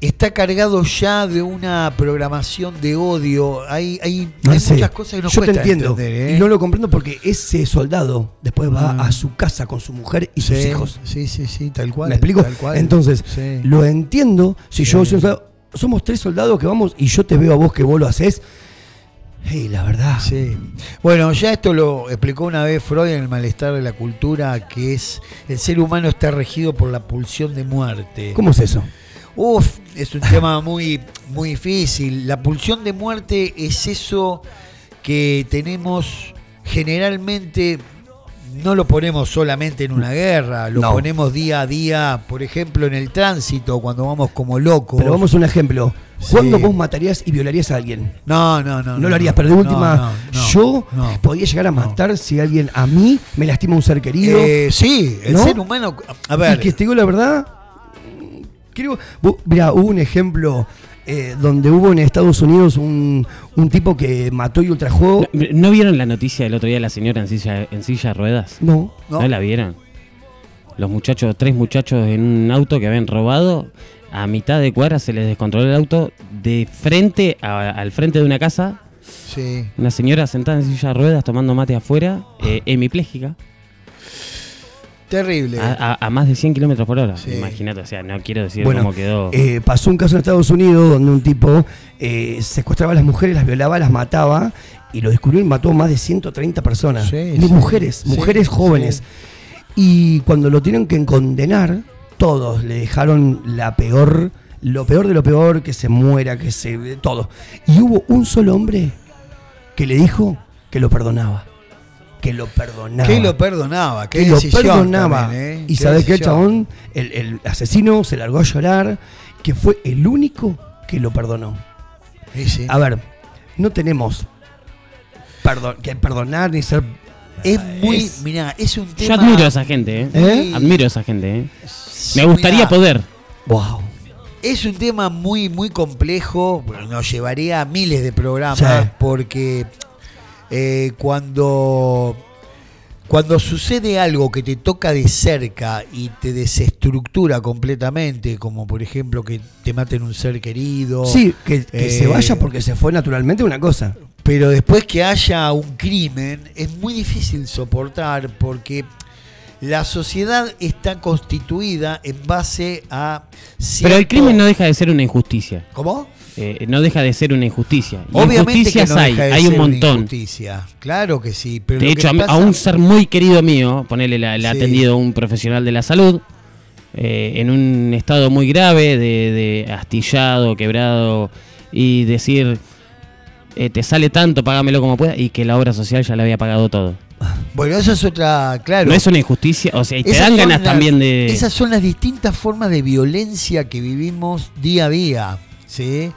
está cargado ya de una programación de odio. Hay, hay, No hay muchas cosas que nos Yo te cuesta entiendo. entender, ¿eh? Y no lo comprendo porque ese soldado después va Mm. a su casa con su mujer y sus hijos. Sí, sí, sí, tal cual. ¿Me explico? tal cual. Entonces, Sí. lo entiendo. Si yo soy un soldado, somos tres soldados que vamos y yo te veo a vos que vos lo haces. Hey, la verdad. Sí. Bueno, ya esto lo explicó una vez Freud en el malestar de la cultura, que es el ser humano está regido por la pulsión de muerte. ¿Cómo es eso? Uf, es un tema muy, muy difícil. La pulsión de muerte es eso que tenemos generalmente, no lo ponemos solamente en una guerra, lo No. ponemos día a día, por ejemplo, en el tránsito, cuando vamos como locos. Pero vamos a un ejemplo. Sí. ¿Cuándo vos matarías y violarías a alguien? No, no, no. No, lo harías, pero de última, no, yo no. podía llegar a matar si alguien a mí me lastima un ser querido. Eh, sí, el ser humano. A ver, Y que te digo la verdad, creo. Mira, hubo un ejemplo eh, donde hubo en Estados Unidos un, un tipo que mató y ultrajó. ¿No, ¿no vieron la noticia del otro día de la señora en silla, en silla de ruedas? No. No. ¿No la vieron? Los muchachos, tres muchachos en un auto que habían robado, a mitad de cuadra se les descontroló el auto de frente a- al frente de una casa. sí. Una señora sentada en silla de ruedas tomando mate afuera, eh, hemipléjica, Terrible. a, a- a más de 100 kilómetros por hora. Sí. Imagínate, o sea, no quiero decir Bueno, cómo quedó. eh, pasó un caso en Estados Unidos donde un tipo eh, secuestraba a las mujeres, las violaba, las mataba y lo descubrió y mató a más de 130 personas. Sí, sí, mujeres, mujeres jóvenes. Y cuando lo tienen que condenar, todos le dejaron la peor, lo peor de lo peor, que se muera, que se. todo. Y hubo un solo hombre que le dijo que lo perdonaba. Que lo perdonaba. Que lo perdonaba, qué que lo perdonaba. también, ¿eh? Y Qué sabes qué, decisión. chabón, el, el asesino se largó a llorar, que fue el único que lo perdonó. Sí, sí. A ver, no tenemos perdon- que perdonar ni ser. Es muy, Es- mirá, es un Yo tema. admiro a esa gente, ¿eh? ¿Eh? Admiro a esa gente, ¿eh? Me Mirá, gustaría poder. Wow. Es un tema muy, muy complejo, nos llevaría a miles de programas, Sí. porque eh, cuando, cuando sucede algo que te toca de cerca y te desestructura completamente, como por ejemplo que te maten un ser querido, Sí, que, que eh, se vaya porque se fue naturalmente una cosa. pero después que haya un crimen es muy difícil soportar porque la sociedad está constituida en base a... Pero el crimen no deja de ser una injusticia. ¿Cómo? Eh, no deja de ser una injusticia. Y Obviamente que injusticias no hay, deja de hay un ser montón. injusticia. Claro que sí. Pero De hecho, a, un ser muy querido mío, ponerle la, le ha Sí. atendido un profesional de la salud, eh, en un estado muy grave de, de astillado, quebrado, y decir, eh, te sale tanto, págamelo como pueda, y que la obra social ya le había pagado todo. Bueno, eso es otra... Claro. No es una injusticia, o sea, y te Esas dan ganas las- también de... Esas son las distintas formas de violencia que vivimos día a día. ¿Sí?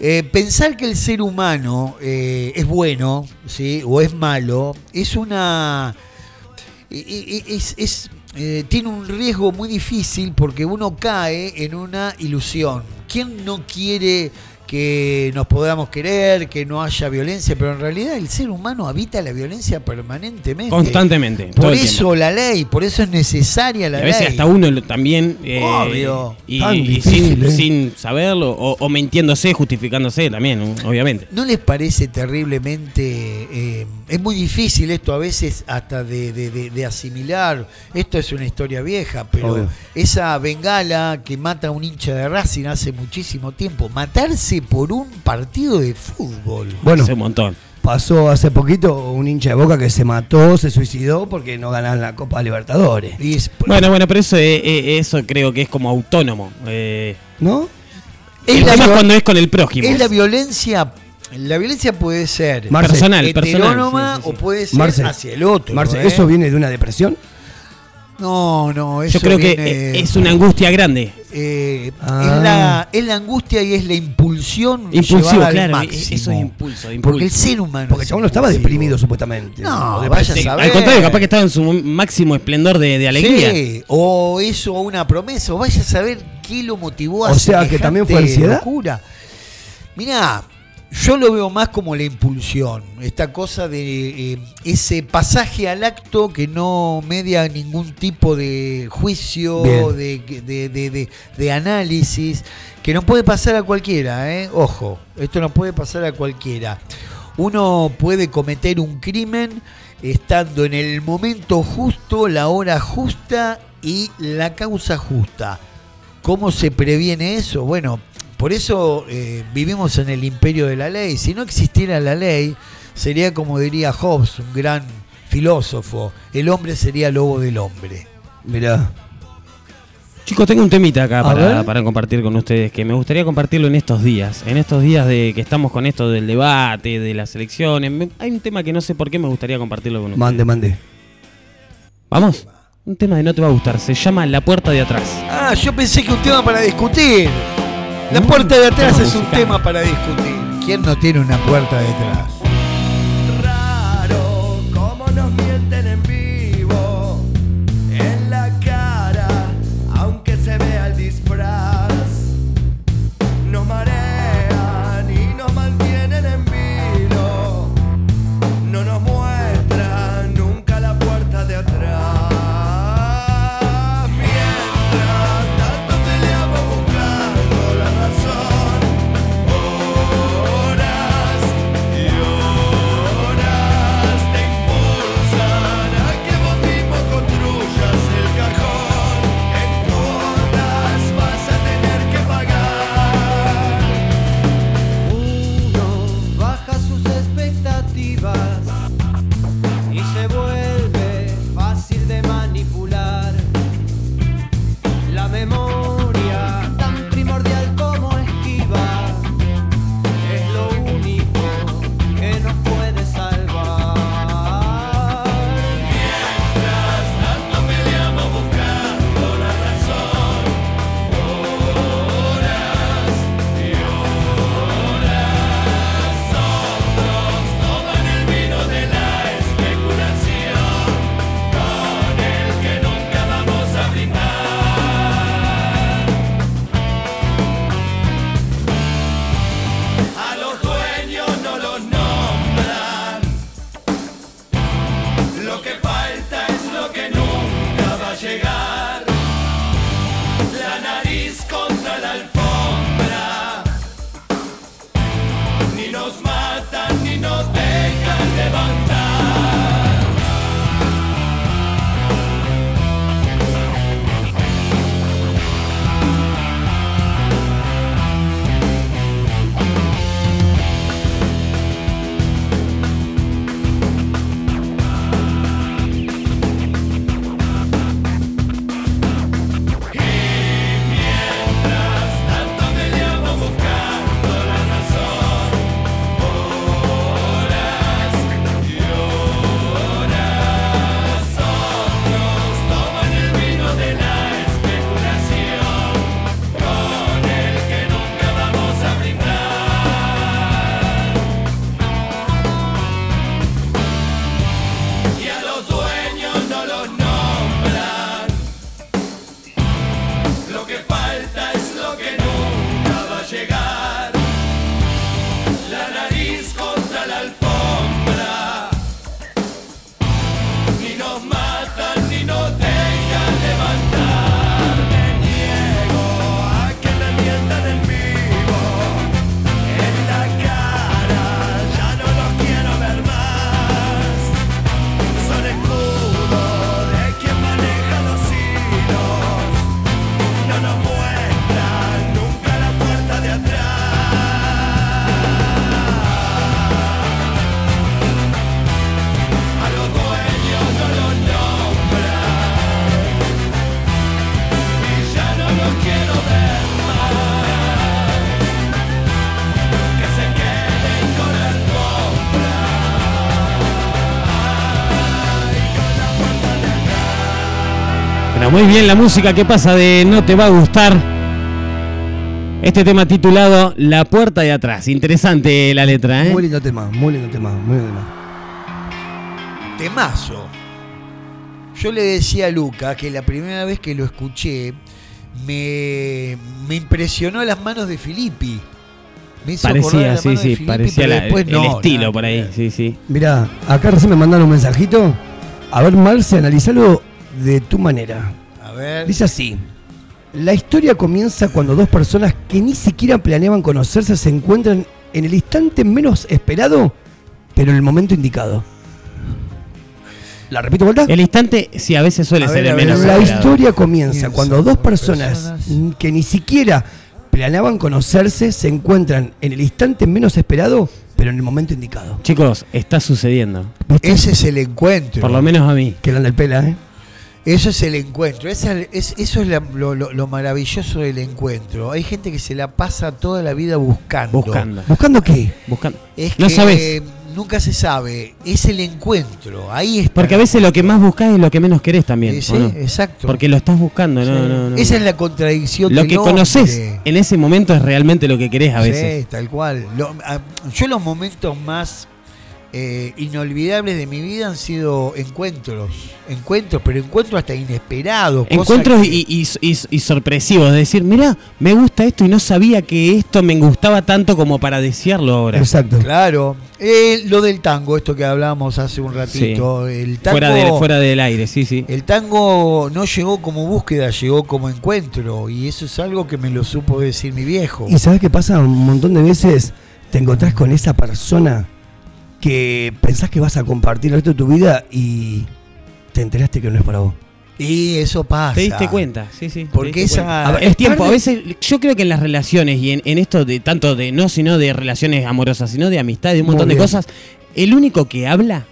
Eh, pensar que el ser humano eh, es bueno ¿sí? o es malo es una. Es, es, eh, tiene un riesgo muy difícil porque uno cae en una ilusión. ¿Quién no quiere que nos podamos querer, que no haya violencia? Pero en realidad el ser humano habita la violencia permanentemente. Constantemente. Por eso la ley, por eso es necesaria Y la a veces ley. hasta uno también eh, Obvio. y, Tan y difícil, sin, eh. sin saberlo o, o mintiéndose, justificándose también, obviamente. ¿No les parece terriblemente... eh, es muy difícil esto a veces hasta de, de- de- de asimilar. Esto es una historia vieja, pero Obvio. esa bengala que mata a un hincha de Racing hace muchísimo tiempo, matarse por un partido de fútbol. Bueno, Hace un montón. pasó hace poquito un hincha de boca que se mató, se suicidó porque no ganaron la Copa Libertadores. Y es- Bueno, bueno, pero eso, eh, eh, eso creo que es como autónomo. Eh, ¿No? es la cuando es con el prójimo. es la violencia... La violencia puede ser Marce, personal, personal. heterónoma sí, sí, sí. o puede ser Marce, hacia el otro. Marce, ¿eh? ¿eso viene de una depresión? No, no, eso Yo creo que viene- eh, es una angustia grande. Eh, Ah. es, la, es la angustia y es la impulsión Impulsivo, llevada al claro. máximo. Eso es impulso, impulso. Porque el ser humano. Porque el chabón no estaba deprimido supuestamente. No, vaya a saber. al contrario, capaz que estaba en su máximo esplendor de, de alegría. Sí, o eso, o una promesa, o vaya a saber qué lo motivó a O sea, que también fue ansiedad. locura. Mirá, yo lo veo más como la impulsión, esta cosa de eh, ese pasaje al acto que no media ningún tipo de juicio, de- de- de- de análisis, que no puede pasar a cualquiera, ¿eh? ojo, esto no puede pasar a cualquiera. Uno puede cometer un crimen estando en el momento justo, la hora justa y la causa justa. ¿Cómo se previene eso? Bueno, por eso eh, vivimos en el imperio de la ley. Si no existiera la ley, sería como diría Hobbes, un gran filósofo, el hombre sería lobo del hombre. Mirá. Chicos, tengo un temita acá para, compartir con ustedes, que me gustaría compartirlo en estos días. En estos días de que estamos con esto del debate, de las elecciones. Me- hay un tema que no sé por qué me gustaría compartirlo con ustedes. Mande, mande. ¿Vamos? Un tema de no te va a gustar. Se llama La Puerta de Atrás. Ah, yo pensé que un tema para discutir. La puerta de atrás es un tema para discutir. ¿Quién no tiene una puerta detrás? Muy bien la música que pasa de No te va a gustar. Este tema titulado La puerta de atrás. Interesante la letra, ¿eh? Muy lindo tema, muy lindo tema, muy lindo tema. Temazo. Yo le decía a Luca que la primera vez que lo escuché me, me impresionó las manos de Filippi. Me hizo Parecía, sí, sí, Filippi, parecía pero la- después el no, estilo nada por ahí, sí, sí. Mirá, acá recién me mandaron un mensajito. A ver, Marce, analizalo de tu manera. Ver. Dice así. La historia comienza cuando dos personas que ni siquiera planeaban conocerse se encuentran en el instante menos esperado, pero en el momento indicado. ¿La repito vuelta? El instante, sí, a veces suele A ser ver, el menos a ver. La esperado. historia comienza cuando dos personas, personas- que ni siquiera planeaban conocerse se encuentran en el instante menos esperado, pero en el momento indicado. Chicos, está sucediendo. ¿Viste? Ese es el encuentro. Por lo menos a mí. Que eran del pela, ¿eh? Eso es el encuentro. Esa es- eso es la- lo, lo- lo maravilloso del encuentro. Hay gente que se la pasa toda la vida buscando. Buscando. ¿Buscando qué? Buscando. Es No que sabes. nunca se sabe. Es el encuentro. Ahí está. Porque a veces lo que más buscas es lo que menos querés también. Sí, ¿o no? exacto. Porque lo estás buscando, no, no, no. Esa es la contradicción Lo que conoces en ese momento es realmente lo que querés a veces. Sí, tal cual. Lo- a- yo los momentos más eh, inolvidables de mi vida han sido encuentros. Encuentros, pero encuentros hasta inesperados. Encuentros que- y, y- y- y sorpresivos, de decir, mira, me gusta esto y no sabía que esto me gustaba tanto como para desearlo ahora. Exacto. Claro. Eh, lo del tango, esto que hablábamos hace un ratito. El tango, Fuera, del, fuera del aire, sí, sí. El tango no llegó como búsqueda, llegó como encuentro. Y eso es algo que me lo supo decir mi viejo. Y sabes qué pasa, un montón de veces te encontrás con esa persona que pensás que vas a compartir el resto de tu vida y te enteraste que no es para vos. Y eso pasa. Te diste cuenta, sí, sí. Porque esa- cuenta. A ver, es tiempo, a veces yo creo que en las relaciones y en, en esto de tanto de no sino de relaciones amorosas, sino de amistad, de un montón de cosas, el único que habla,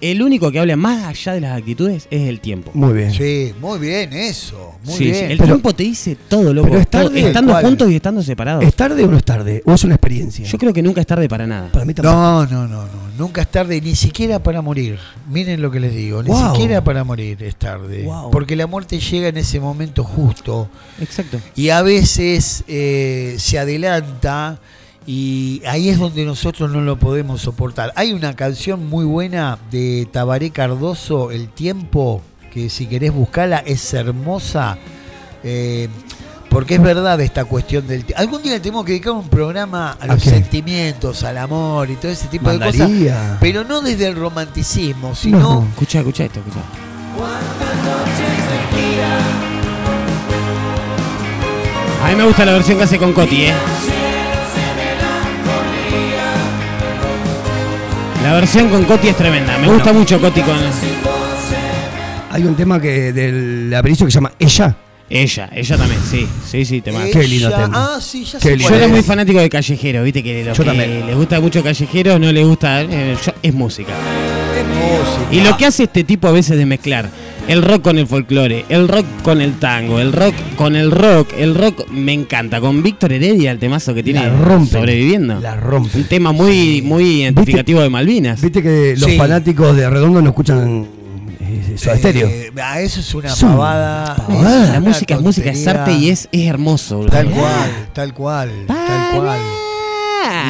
el único que habla más allá de las actitudes es el tiempo. Muy bien. Sí, muy bien eso. Muy Sí, sí, bien. el Pero- tiempo te dice todo, loco. pero es tarde, estando ¿cuál? juntos y estando separados. ¿Es tarde o no es tarde? ¿O es una experiencia? Yo creo que nunca es tarde para nada. Para mí tampoco. No, no, no, no. Nunca es tarde, ni siquiera para morir. Miren lo que les digo, ni Wow. siquiera para morir es tarde. Wow. Porque la muerte llega en ese momento justo. Exacto. Y a veces eh, se adelanta y ahí es donde nosotros no lo podemos soportar. Hay una canción muy buena de Tabaré Cardoso, El Tiempo, que si querés buscarla es hermosa. eh, porque es verdad esta cuestión del tiempo. Algún día le tenemos que dedicar un programa a ¿A los sentimientos, al amor y todo ese tipo de cosas. Pero no desde el romanticismo, sino No. Escucha, escucha esto, escucha. A mí me gusta la versión que hace con Coti, ¿eh? La versión con Coti es tremenda. Me gusta mucho Coti con Hay un tema que del aparicio que se llama Ella. ella. Ella también, sí. Sí, sí, te Qué lindo tema. Ah, sí, ya Qué sé lindo. Yo era muy fanático de Callejero, viste que los Yo que también. les gusta mucho Callejero no les gusta, eh, yo- es música. Es música. Y lo que hace este tipo a veces de mezclar el rock con el folclore, el rock con el tango, el rock con el rock, el rock me encanta. Con Víctor Heredia, el temazo que tiene La rompe. sobreviviendo. La rompe. Un tema muy, muy identificativo de Malvinas. Viste que los Sí. fanáticos de Redondo no escuchan eh, Soda Stereo. Eh, ah, eso es una una pavada. pavada. es La música es música, es arte y es, es hermoso. Tal cual, tal cual, tal cual.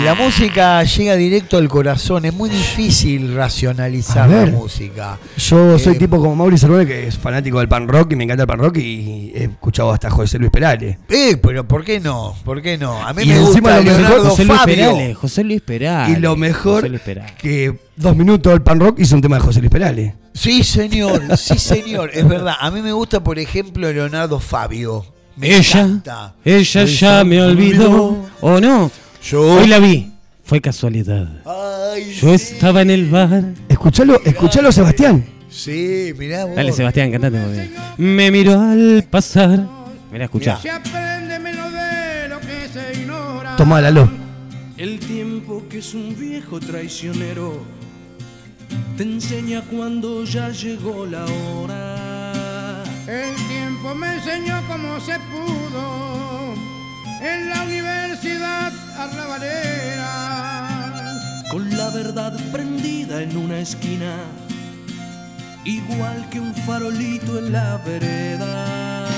Y la música llega directo al corazón, es muy difícil racionalizar la música. Yo soy Eh, tipo como Mauri Cervone, que es fanático del pan rock y me encanta el pan rock y he escuchado hasta José Luis Perales. Eh, pero ¿por qué no? ¿Por qué no? A mí Y me encima gusta Leonardo José Luis Fabio. Perales, José Luis Perales. y lo mejor José Luis Perales. que dos minutos el pan rock hizo un tema de José Luis Perales. Sí, señor, sí, señor, es verdad. A mí me gusta, por ejemplo, Leonardo Fabio. Me Ella, encanta. ella ya me olvidó. ¿O no? Yo. Hoy la vi. Fue casualidad. Ay, Yo sí. estaba en el bar. Escuchalo, escuchalo Sebastián. Sí, mirá vos. Dale, Sebastián, cantate bien. Me miró al pasar. Mira, escuchá. Se aprende menos de lo que se ignora. Tomálalo. El tiempo que es un viejo traicionero te enseña cuando ya llegó la hora. El tiempo me enseñó cómo se pudo en la universidad arrabalera. Con la verdad prendida en una esquina, igual que un farolito en la vereda.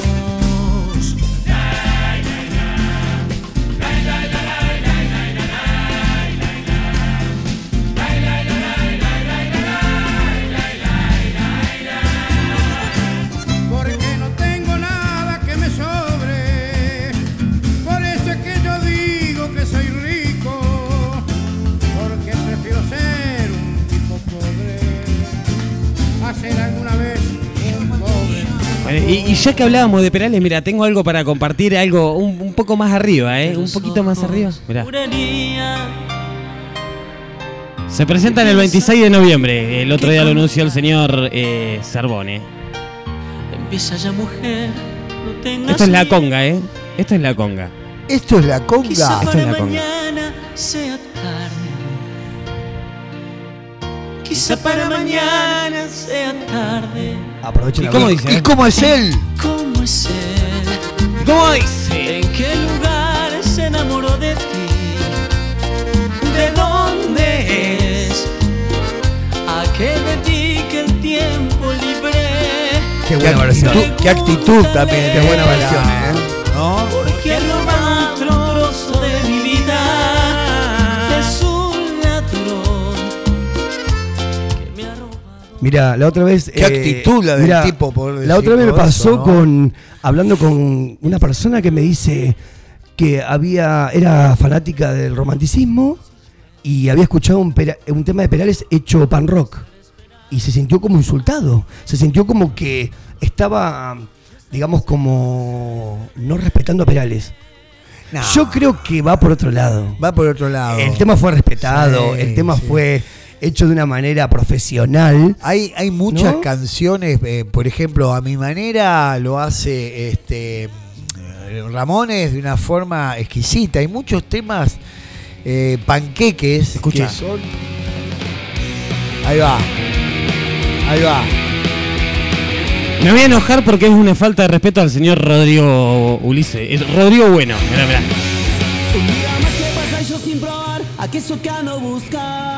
Y, y ya que hablábamos de Perales, mira, tengo algo para compartir, algo un, un poco más arriba, ¿eh? Un poquito más arriba. Mirá. Se presenta en el 26 de noviembre. El otro día lo anunció el señor eh, Cervone. Empieza ya mujer, Esto es la conga, ¿eh? Esto es la conga. Esto es la conga. Esto es la conga. sea. Quizá para mañana sea tarde. Aprovechen ¿Y la cómo dice? ¿Y cómo es él? ¿Cómo es él? ¿Cómo dice? ¿En qué lugar se enamoró de ti? ¿De dónde es? ¿A qué dedique el tiempo libre? Qué buena versión. qué actitud también. Qué buena versión, Mira, la otra vez. Qué actitud la del tipo, por La otra vez me pasó todo eso, ¿no? con. Hablando con una persona que me dice que había. Era fanática del romanticismo y había escuchado un, tema de Perales hecho pan rock. Y se sintió como insultado. Se sintió como que estaba, digamos, como no respetando a Perales. No, Yo creo que va por otro lado. Va por otro lado. El tema fue respetado, Sí, el tema sí. fue hecho de una manera profesional. Hay, hay muchas ¿No? canciones, eh, por ejemplo, a mi manera lo hace este Ramones de una forma exquisita. Hay muchos temas eh, panqueques Escucha. que son. Ahí va. Ahí va. Me voy a enojar porque es una falta de respeto al señor Rodrigo Ulises. Es Rodrigo Bueno. Mirá, mirá. Un día más que pasa y yo sin probar aquello que ando buscando.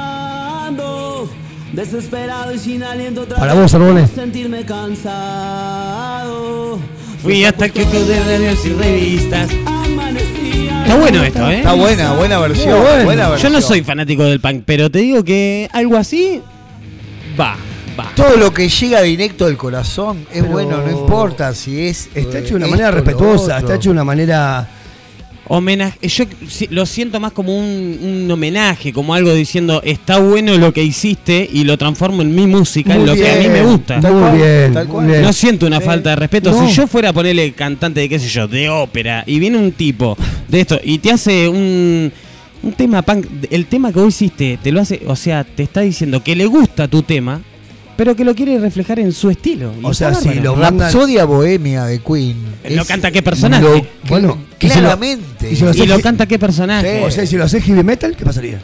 Desesperado y sin aliento otra Para vos, sentirme cansado. Fui hasta que de radios y revistas. Está bueno esto, ¿eh? Está buena, buena versión. bueno. buena Yo no soy fanático del punk, pero te digo que algo así va, va. Todo lo que llega directo del corazón es Pero- bueno, no importa si es. Está eh, hecho de una manera respetuosa, está hecho de una manera. Homenaje, yo si- lo siento más como un, un homenaje, como algo diciendo está bueno lo que hiciste y lo transformo en mi música, en lo que a mí me gusta. Tal Muy bien, tal cual. No siento una falta de respeto. No. Si yo fuera a ponerle cantante de qué sé yo, de ópera, y viene un tipo de esto y te hace un, un tema punk, el tema que vos hiciste, te lo hace, o sea, te está diciendo que le gusta tu tema, pero que lo quiere reflejar en su estilo. O sea, si lo mandan. Rapsodia Bohemia de Queen. Lo es canta qué personaje. lo- Bueno, y si lo- claramente. y si lo y lo hace- canta qué personaje. Sí. O sea, si lo haces heavy metal, ¿qué pasaría?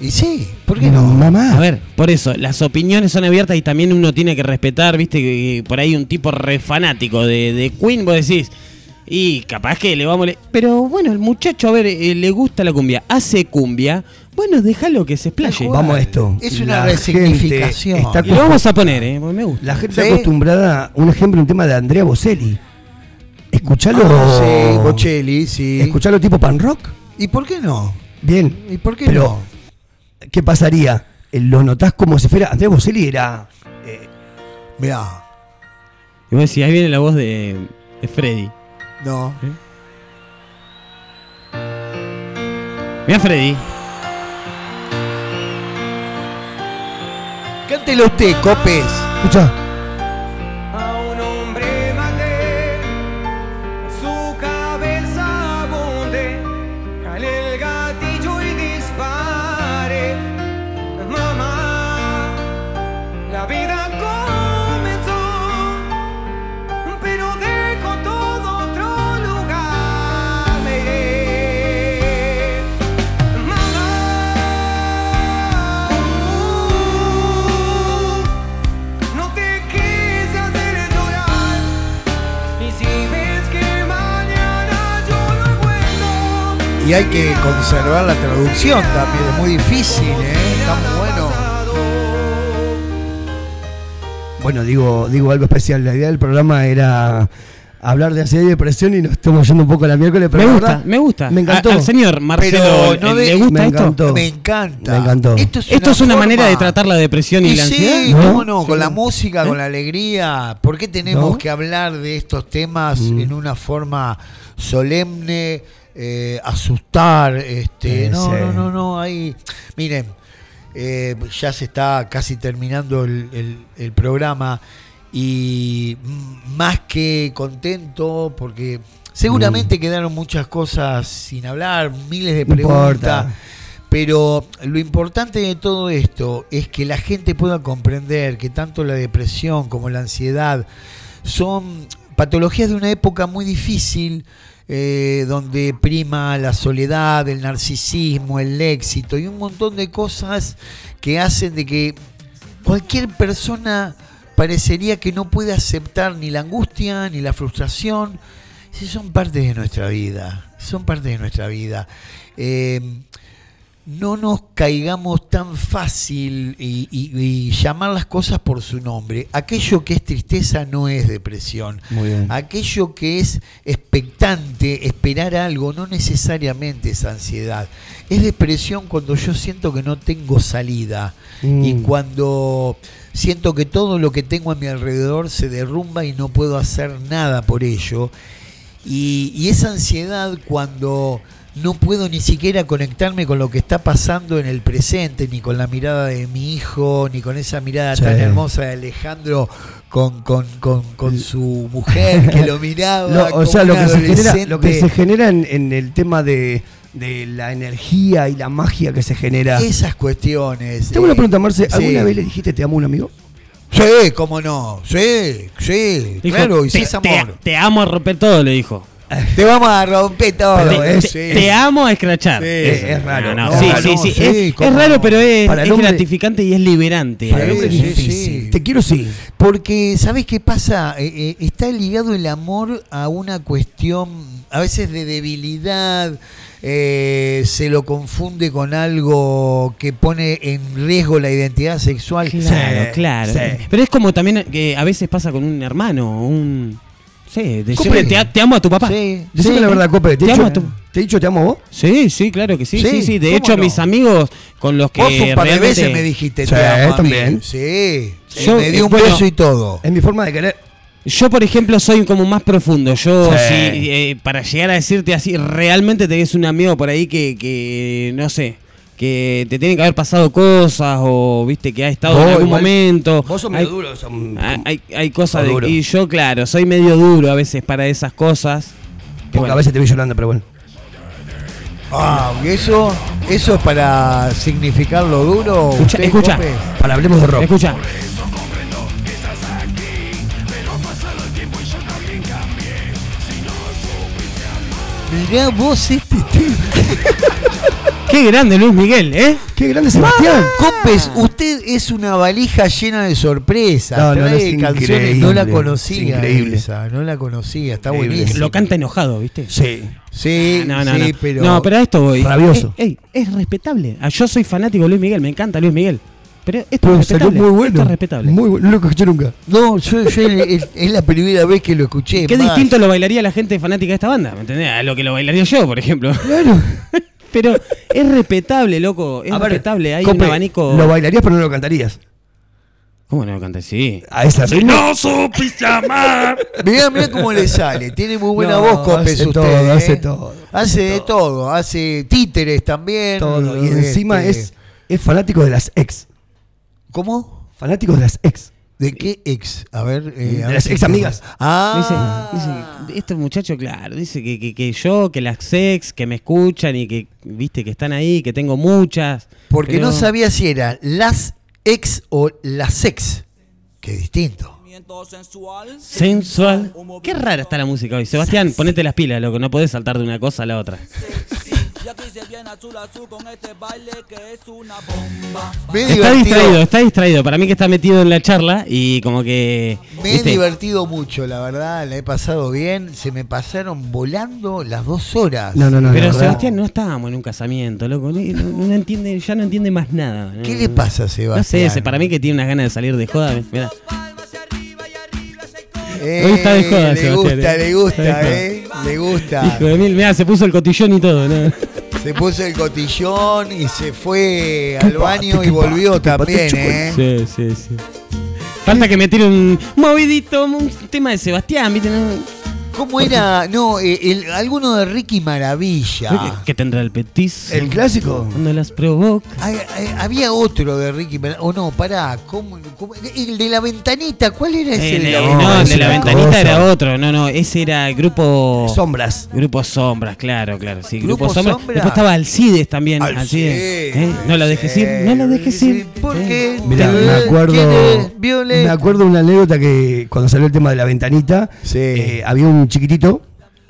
Y sí, ¿por qué no? Mamá. A ver, por eso, las opiniones son abiertas y también uno tiene que respetar, viste, que por ahí un tipo re fanático de, de Queen, vos decís, y capaz que le vamos... Pero bueno, el muchacho, a ver, eh, le gusta la cumbia, hace cumbia, bueno, déjalo que se explaye. Vamos a esto. Es una La resignificación. gente está Y lo vamos a poner, eh, porque me gusta. La gente Sí. está acostumbrada, un ejemplo, un tema de Andrea Bocelli. Escuchalo. Ah, sí, Bocelli, sí. Escuchalo tipo pan rock. ¿Y por qué no? Bien. ¿Y por qué Pero, no? ¿qué pasaría? Eh, Lo notás como si fuera. Andrea Bocelli era. eh, Mirá, Y vos decís, ahí viene la voz de, de Freddy. No. Mira Freddy. Cántelo usted, Copes. Escucha. Y hay que conservar la traducción también, es muy difícil, ¿eh? Está muy bueno. Bueno, digo, digo algo especial. La idea del programa era hablar de ansiedad y depresión y nos estamos yendo un poco a la miércoles. Pero Me gusta, verdad, me gusta. Me encantó. A- al señor Marcelo, Pero no ¿le gusta me esto? encantó. Me encanta. Me encantó. Esto es Esto es una manera de tratar la depresión y, Y la sí, ansiedad. ¿no? cómo no, Sí. con la música, ¿Eh? con la alegría. ¿Por qué tenemos ¿No? que hablar de estos temas Mm. en una forma solemne, eh, asustar? Este, no, no, no, no, hay. Miren, eh, ya se está casi terminando el, el- el programa y mm, más que contento porque seguramente quedaron muchas cosas sin hablar, miles de Mm. No preguntas. Pero lo importante de todo esto es que la gente pueda comprender que tanto la depresión como la ansiedad son patologías de una época muy difícil, eh, donde prima la soledad, el narcisismo, el éxito y un montón de cosas que hacen de que cualquier persona parecería que no puede aceptar ni la angustia ni la frustración. Sí, son parte de nuestra vida, son parte de nuestra vida. Eh, no nos caigamos tan fácil y, y- y llamar las cosas por su nombre. Aquello que es tristeza no es depresión. Muy bien. Aquello que es expectante, esperar algo, no necesariamente es ansiedad. Es depresión cuando yo siento que no tengo salida Mm. y cuando siento que todo lo que tengo a mi alrededor se derrumba y no puedo hacer nada por ello. Y, y esa ansiedad cuando no puedo ni siquiera conectarme con lo que está pasando en el presente, ni con la mirada de mi hijo, ni con esa mirada Sí. tan hermosa de Alejandro con, con, con, con su mujer que lo miraba. O como sea, lo que, se genera, lo que se genera en, en el tema de, de la energía y la magia que se genera. Esas cuestiones. Tengo una eh, pregunta, Marce. ¿Alguna sí. vez le dijiste te amo a un amigo? Sí, cómo no. Sí, sí. Dijo, claro, y te, es te- amor. te amo a romper todo, le dijo. Te vamos a romper todo. Pero Te, te amo a escrachar. Sí, es raro. No, no, No, sí, no, sí, sí. sí, Es, raro, pero es, es hombre- gratificante y es liberante. Para el Sí, hombre es sí, difícil. sí. Te quiero sí. Porque, ¿sabes qué pasa? Eh, eh, está ligado el amor a una cuestión, a veces de debilidad, eh, se lo confunde con algo que pone en riesgo la identidad sexual. Claro, Sí, claro. sí. Pero es como también que a veces pasa con un hermano, un... Sí, de ¿Cómo siempre es? te, te amo a tu papá. Sí, Decime sí. la verdad, Cope. ¿Te, he amo dicho, a tu- ¿Te he dicho te amo vos? Sí, sí, claro que sí. Sí, Sí, sí. De ¿cómo hecho, no? mis amigos con los que Vos un par de realmente... veces me dijiste te amo también. Sí, Yo, me dio un bueno, beso y todo. Es mi forma de querer. Yo, por ejemplo, soy como más profundo. Yo, Sí. si, eh, para llegar a decirte así, realmente tenés un amigo por ahí que, que, no sé, que te tienen que haber pasado cosas o, viste, que ha estado en algún igual- momento. Vos sos hay, medio duro. hay, hay- hay cosas de... duro. Y yo, claro, soy medio duro a veces para esas cosas. Porque bueno, a veces te vi llorando, pero bueno. Ah, y eso, eso es para significar lo duro. Escucha, ¿Usted, escucha. Para hablemos de rock. Escucha. Mirá vos este tema. Qué grande Luis Miguel, ¿eh? Qué grande Sebastián. Copes, usted es una valija llena de sorpresas. No, no, no, Trae es canciones, no la conocía. increíble. esa, no la conocía, está buenísimo. Lo canta enojado, ¿viste? Sí. Sí, No, no, sí, no. pero. No, pero a esto voy. Rabioso. Ey, ey, es respetable. Ah, Yo soy fanático de Luis Miguel, me encanta Luis Miguel. Pero esto Pero es salió respetable. muy bueno. Esto es respetable. Muy bueno. No lo escuché nunca. No, yo, yo es, es la primera vez que lo escuché. Qué más. distinto lo bailaría la gente fanática de esta banda, ¿me entendés? A lo que lo bailaría yo, por ejemplo. Claro. Pero es respetable, loco. Es respetable. Hay Cope, un abanico. Lo bailarías, pero no lo cantarías. ¿Cómo no lo canté? Sí. A ese ritmo. ¡No supiste amar! Mirá, mirá cómo le sale. Tiene muy buena No, voz, Copes, hace usted. todo, ¿eh? hace todo, Hace de todo. Hace títeres también. Todo. Y encima este, es, es fanático de las ex. ¿Cómo? Fanáticos de las ex. ¿De qué ex? A ver. eh, De las ex amigas. Ah. Dice, dice, este muchacho, claro, dice que, que, que yo, que las ex, que me escuchan y que, viste, que están ahí, que tengo muchas. Porque pero- no sabía si eran las ex o las ex. Qué distinto. Sensual. Qué rara está la música hoy. Sebastián, ponete las pilas, loco. No podés saltar de una cosa a la otra. Me Está divertido- distraído, está distraído. Para mí que está metido en la charla y como que. Me he divertido mucho, la verdad, la he pasado bien. Se me pasaron volando las dos horas. No, no, no. Pero. Sebastián, no estábamos en un casamiento, loco. No, no- no entiende, ya no entiende más nada. ¿no? ¿Qué le pasa a No sé, Sebastián? para mí que tiene unas ganas de salir de joda. Mirá. Eh, Hoy está de joda, le Sebastián, gusta, eh. le Está de gusta, eh. Le gusta. Hijo de mil, mirá, se puso el cotillón y todo, ¿no? Se puso el cotillón y se fue al baño y volvió también. ¿eh? Sí, sí, sí. Falta que me tire un movidito, un tema de Sebastián, ¿viste? ¿No? ¿Cómo era? No, eh, el- alguno de Ricky Maravilla. ¿Qué tendrá el petis? El clásico. Cuando las provoca. Ay, ay, había otro de Ricky Maravilla. O no, pará. ¿cómo, cómo- El de la ventanita. ¿Cuál era ese Eh, de le- la no, el de la ventanita cosa. era otro. No, no, ese era el grupo. Sombras. Grupo Sombras, claro, claro. Sí, ¿Grupo Grupo, Sombras. Después estaba Alcides también. Alcides. Alcides. ¿Eh? No lo dejes ir, no lo dejes ir. ¿Por ¿Eh? qué? Mirá, ¿Quién me acuerdo. Me acuerdo una anécdota que cuando salió el tema de la ventanita, Sí. eh, había un chiquitito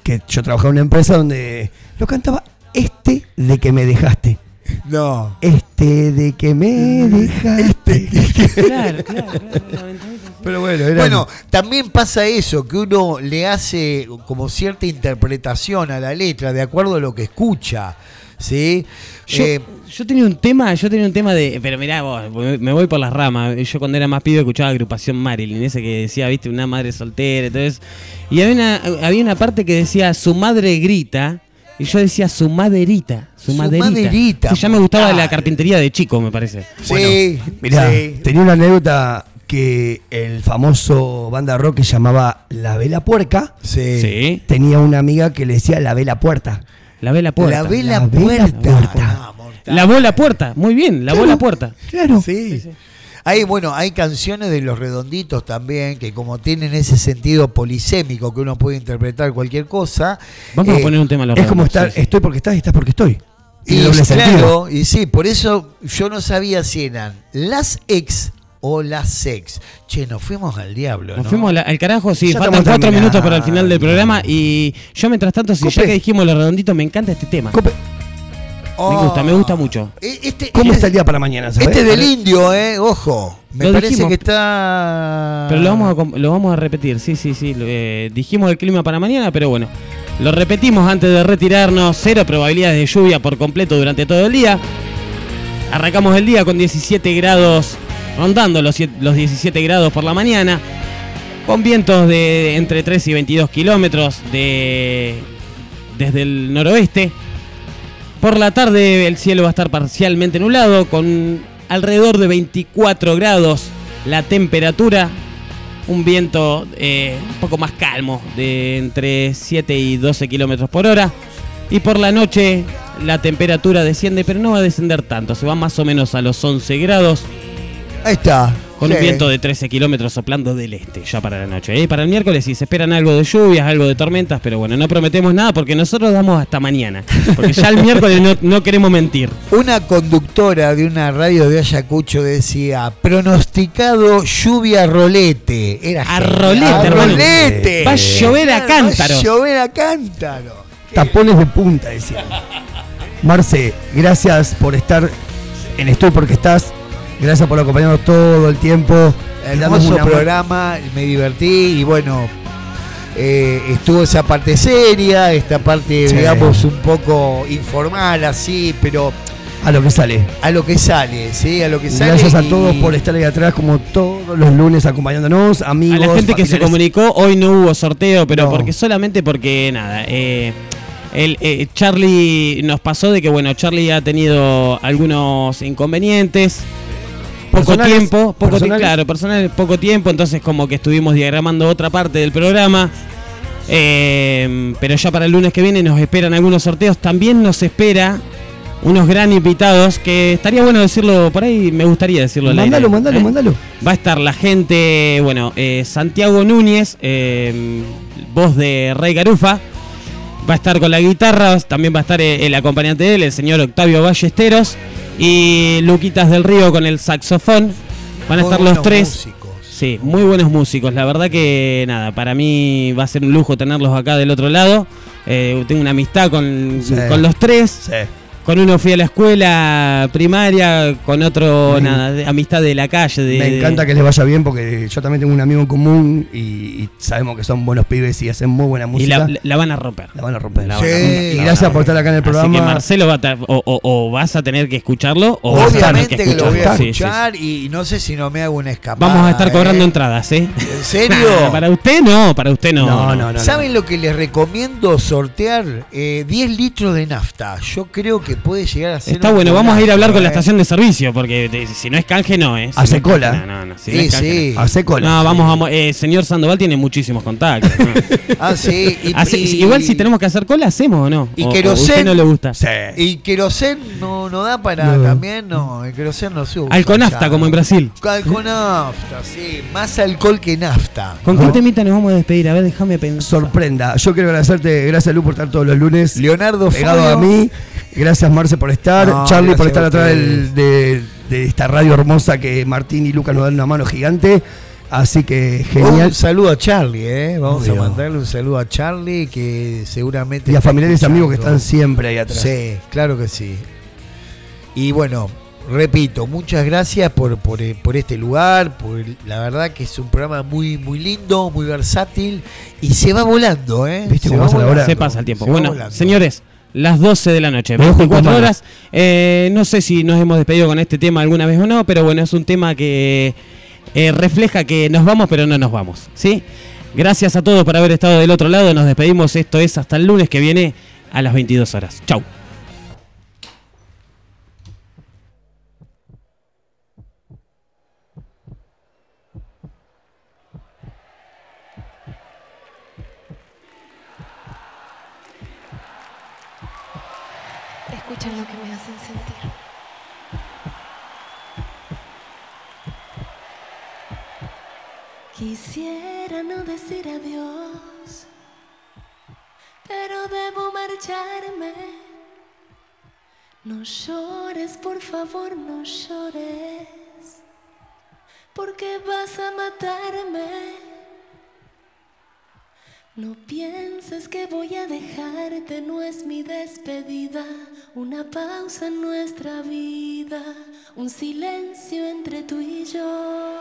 que yo trabajaba en una empresa donde lo cantaba este de que me dejaste. No. Este de que me dejaste. Claro, claro, claro. la ventanita. Pero bueno, era. Bueno, también pasa eso, que uno le hace como cierta interpretación a la letra de acuerdo a lo que escucha. ¿Sí? Yo, Eh, yo tenía un tema, yo tenía un tema de. Pero mirá vos, me voy por las ramas. Yo cuando era más pibe escuchaba agrupación Marilyn, ese que decía, viste, una madre soltera, entonces. Y había una, había una parte que decía su madre grita. Y yo decía su maderita. Su, Su maderita. maderita, Que ya me gustaba la carpintería de chico, me parece. sí, Mirá, sí. tenía una anécdota que el famoso banda rock que llamaba La Vela Puerca Sí. Sí. tenía una amiga que le decía La Vela Puerta. La ve la puerta. La vela La vela puerta. puerta. Ah. Lavó la puerta. Muy bien, lavó Claro. la puerta. Claro. Sí. Hay, bueno, hay canciones de los redonditos también que como tienen ese sentido polisémico que uno puede interpretar cualquier cosa. Vamos eh, a poner un tema a los Es como estar, sí, sí. estoy porque estás y estás porque estoy. Y doble sentido. claro, y sí, por eso yo no sabía si eran las ex o las ex. Che, nos fuimos al diablo. Nos ¿no? fuimos al carajo, sí, Ya faltan cuatro minutos para el final del programa y yo mientras tanto, si ya Cope. que dijimos los redonditos, me encanta este tema. Cope, Me gusta, me gusta mucho. Eh, Este, ¿Cómo este- está el día para mañana? ¿sabes? Este del indio, eh, ojo. Me Lo parece dijimos. que está. Pero lo vamos a, com- lo vamos a repetir, sí, sí, sí. lo- eh, dijimos el clima para mañana, pero bueno. Lo repetimos antes de retirarnos. Cero probabilidades de lluvia por completo durante todo el día. Arrancamos el día con 17 grados, rondando los, los 17 grados por la mañana. Con vientos de entre 3 y 22 kilómetros de, desde el noroeste. Por la tarde el cielo va a estar parcialmente nublado con alrededor de 24 grados la temperatura. Un viento eh, un poco más calmo de entre 7 y 12 kilómetros por hora. Y por la noche la temperatura desciende, pero no va a descender tanto. Se va más o menos a los 11 grados. Ahí está. Con Sí. un viento de 13 kilómetros soplando del este ya para la noche. ¿eh? Para el miércoles sí se esperan algo de lluvias, algo de tormentas, pero bueno, no prometemos nada porque nosotros damos hasta mañana. Porque ya el miércoles no, no queremos mentir. Una conductora de una radio de Ayacucho decía, pronosticado lluvia rolete. Era A genial. rolete, A hermano. rolete. Va a llover a Va cántaros. a llover a cántaro. Tapones de punta, decía. Marce, gracias por estar en Estoy porque estás. Gracias por acompañarnos todo el tiempo. Hermoso programa, me divertí y bueno, eh, estuvo esa parte seria, esta parte, Sí. digamos, un poco informal así, pero A lo que sale. a lo que sale, ¿sí? A lo que sale. Gracias a y- todos por estar ahí atrás, como todos los lunes acompañándonos, amigos. A la gente que se comunicó, hoy no hubo sorteo, pero No. porque solamente porque nada. eh, el, eh, Charlie nos pasó de que bueno, Charlie ha tenido algunos inconvenientes. Poco Personales, tiempo, poco tiempo, personales. claro, personal, poco tiempo, entonces como que estuvimos diagramando otra parte del programa. Eh, pero ya para el lunes que viene nos esperan algunos sorteos. También nos espera unos gran invitados que estaría bueno decirlo por ahí, me gustaría decirlo al Mándalo, mándalo, ¿eh? mándalo. Va a estar la gente, bueno, eh, Santiago Núñez, eh, voz de Rey Garufa. Va a estar con la guitarra, también va a estar eh, el acompañante de él, el señor Octavio Ballesteros. Y Luquitas del Río con el saxofón. Van a Muy estar los buenos tres. músicos. Sí, muy buenos músicos. La verdad que nada, para mí va a ser un lujo tenerlos acá del otro lado. Eh, tengo una amistad con, Sí. con los tres. Sí. Con uno fui a la escuela primaria, con otro, nada, de- amistad de la calle. De, Me encanta que les vaya bien porque yo también tengo un amigo en común y, y sabemos que son buenos pibes y hacen muy buena Y música. la, la van a romper. La van a romper. La Sí. van a romper. Y gracias por estar acá en el Así que programa. Marcelo va a o, o- o vas a tener que escucharlo o vas a tener Obviamente que, lo voy a escucharlo. Sí, sí, escuchar y no sé si no me hago una escapada. Vamos a estar cobrando ¿eh? entradas, ¿eh? ¿En serio? Nah, para usted no, para usted no. No, no, no. ¿Saben lo que les recomiendo sortear? Eh, 10 litros de nafta. Yo creo que puede llegar a ser. Está bueno, vamos a ir a hablar con la ¿eh? estación de servicio, porque de- si no es canje, no, ¿eh? Si Hace no es cola. canje, No, no, no, si no Sí, es canje, sí. no. Hace cola. No, vamos, vamos. Eh, señor Sandoval tiene muchísimos contactos. ¿no? Ah, sí. Y, Así- y- igual si tenemos que hacer cola, hacemos o no. Y O- o querosén. a usted no le gusta. Sí. Y querosén no, no da para No. también, no. El querosén no se usa. Alconafta, ya. como en Brasil. Alconafta, sí. Más alcohol que nafta. ¿Con qué temita nos vamos a despedir? A ver, déjame pensar. Sorprenda. Yo quiero agradecerte, gracias Lu por estar todos los lunes Leonardo pegado Fabio. a mí. Gracias Marce por estar. No, Charlie por estar atrás del- de, de esta radio hermosa que Martín y Luca nos dan una mano gigante. Así que genial. Un saludo a Charlie, ¿eh? Vamos Obvio. a mandarle un saludo a Charlie que seguramente. Y a familiares y amigos que están siempre ahí atrás. Sí, claro que sí. Y bueno, repito, muchas gracias por, por, eh, por este lugar. Por la verdad que es un programa muy, muy lindo, muy versátil. Y se va volando, ¿eh? ¿Viste se cómo va pasa la hora? volando, Se pasa el tiempo. se Bueno, señores, las 12 de la noche, Me dejo 24 con horas. Eh, no sé si nos hemos despedido con este tema alguna vez o no, pero bueno, es un tema que eh, refleja que nos vamos, pero no nos vamos. ¿sí? Gracias a todos por haber estado del otro lado. Nos despedimos. Esto es hasta el lunes que viene a las 22 horas. Chau. Escuchen lo que me hacen sentir. Quisiera no decir adiós, pero debo marcharme. No llores, por favor, no llores, porque vas a matarme. No pienses que voy a dejarte, no es mi despedida, una pausa en nuestra vida, un silencio entre tú y yo.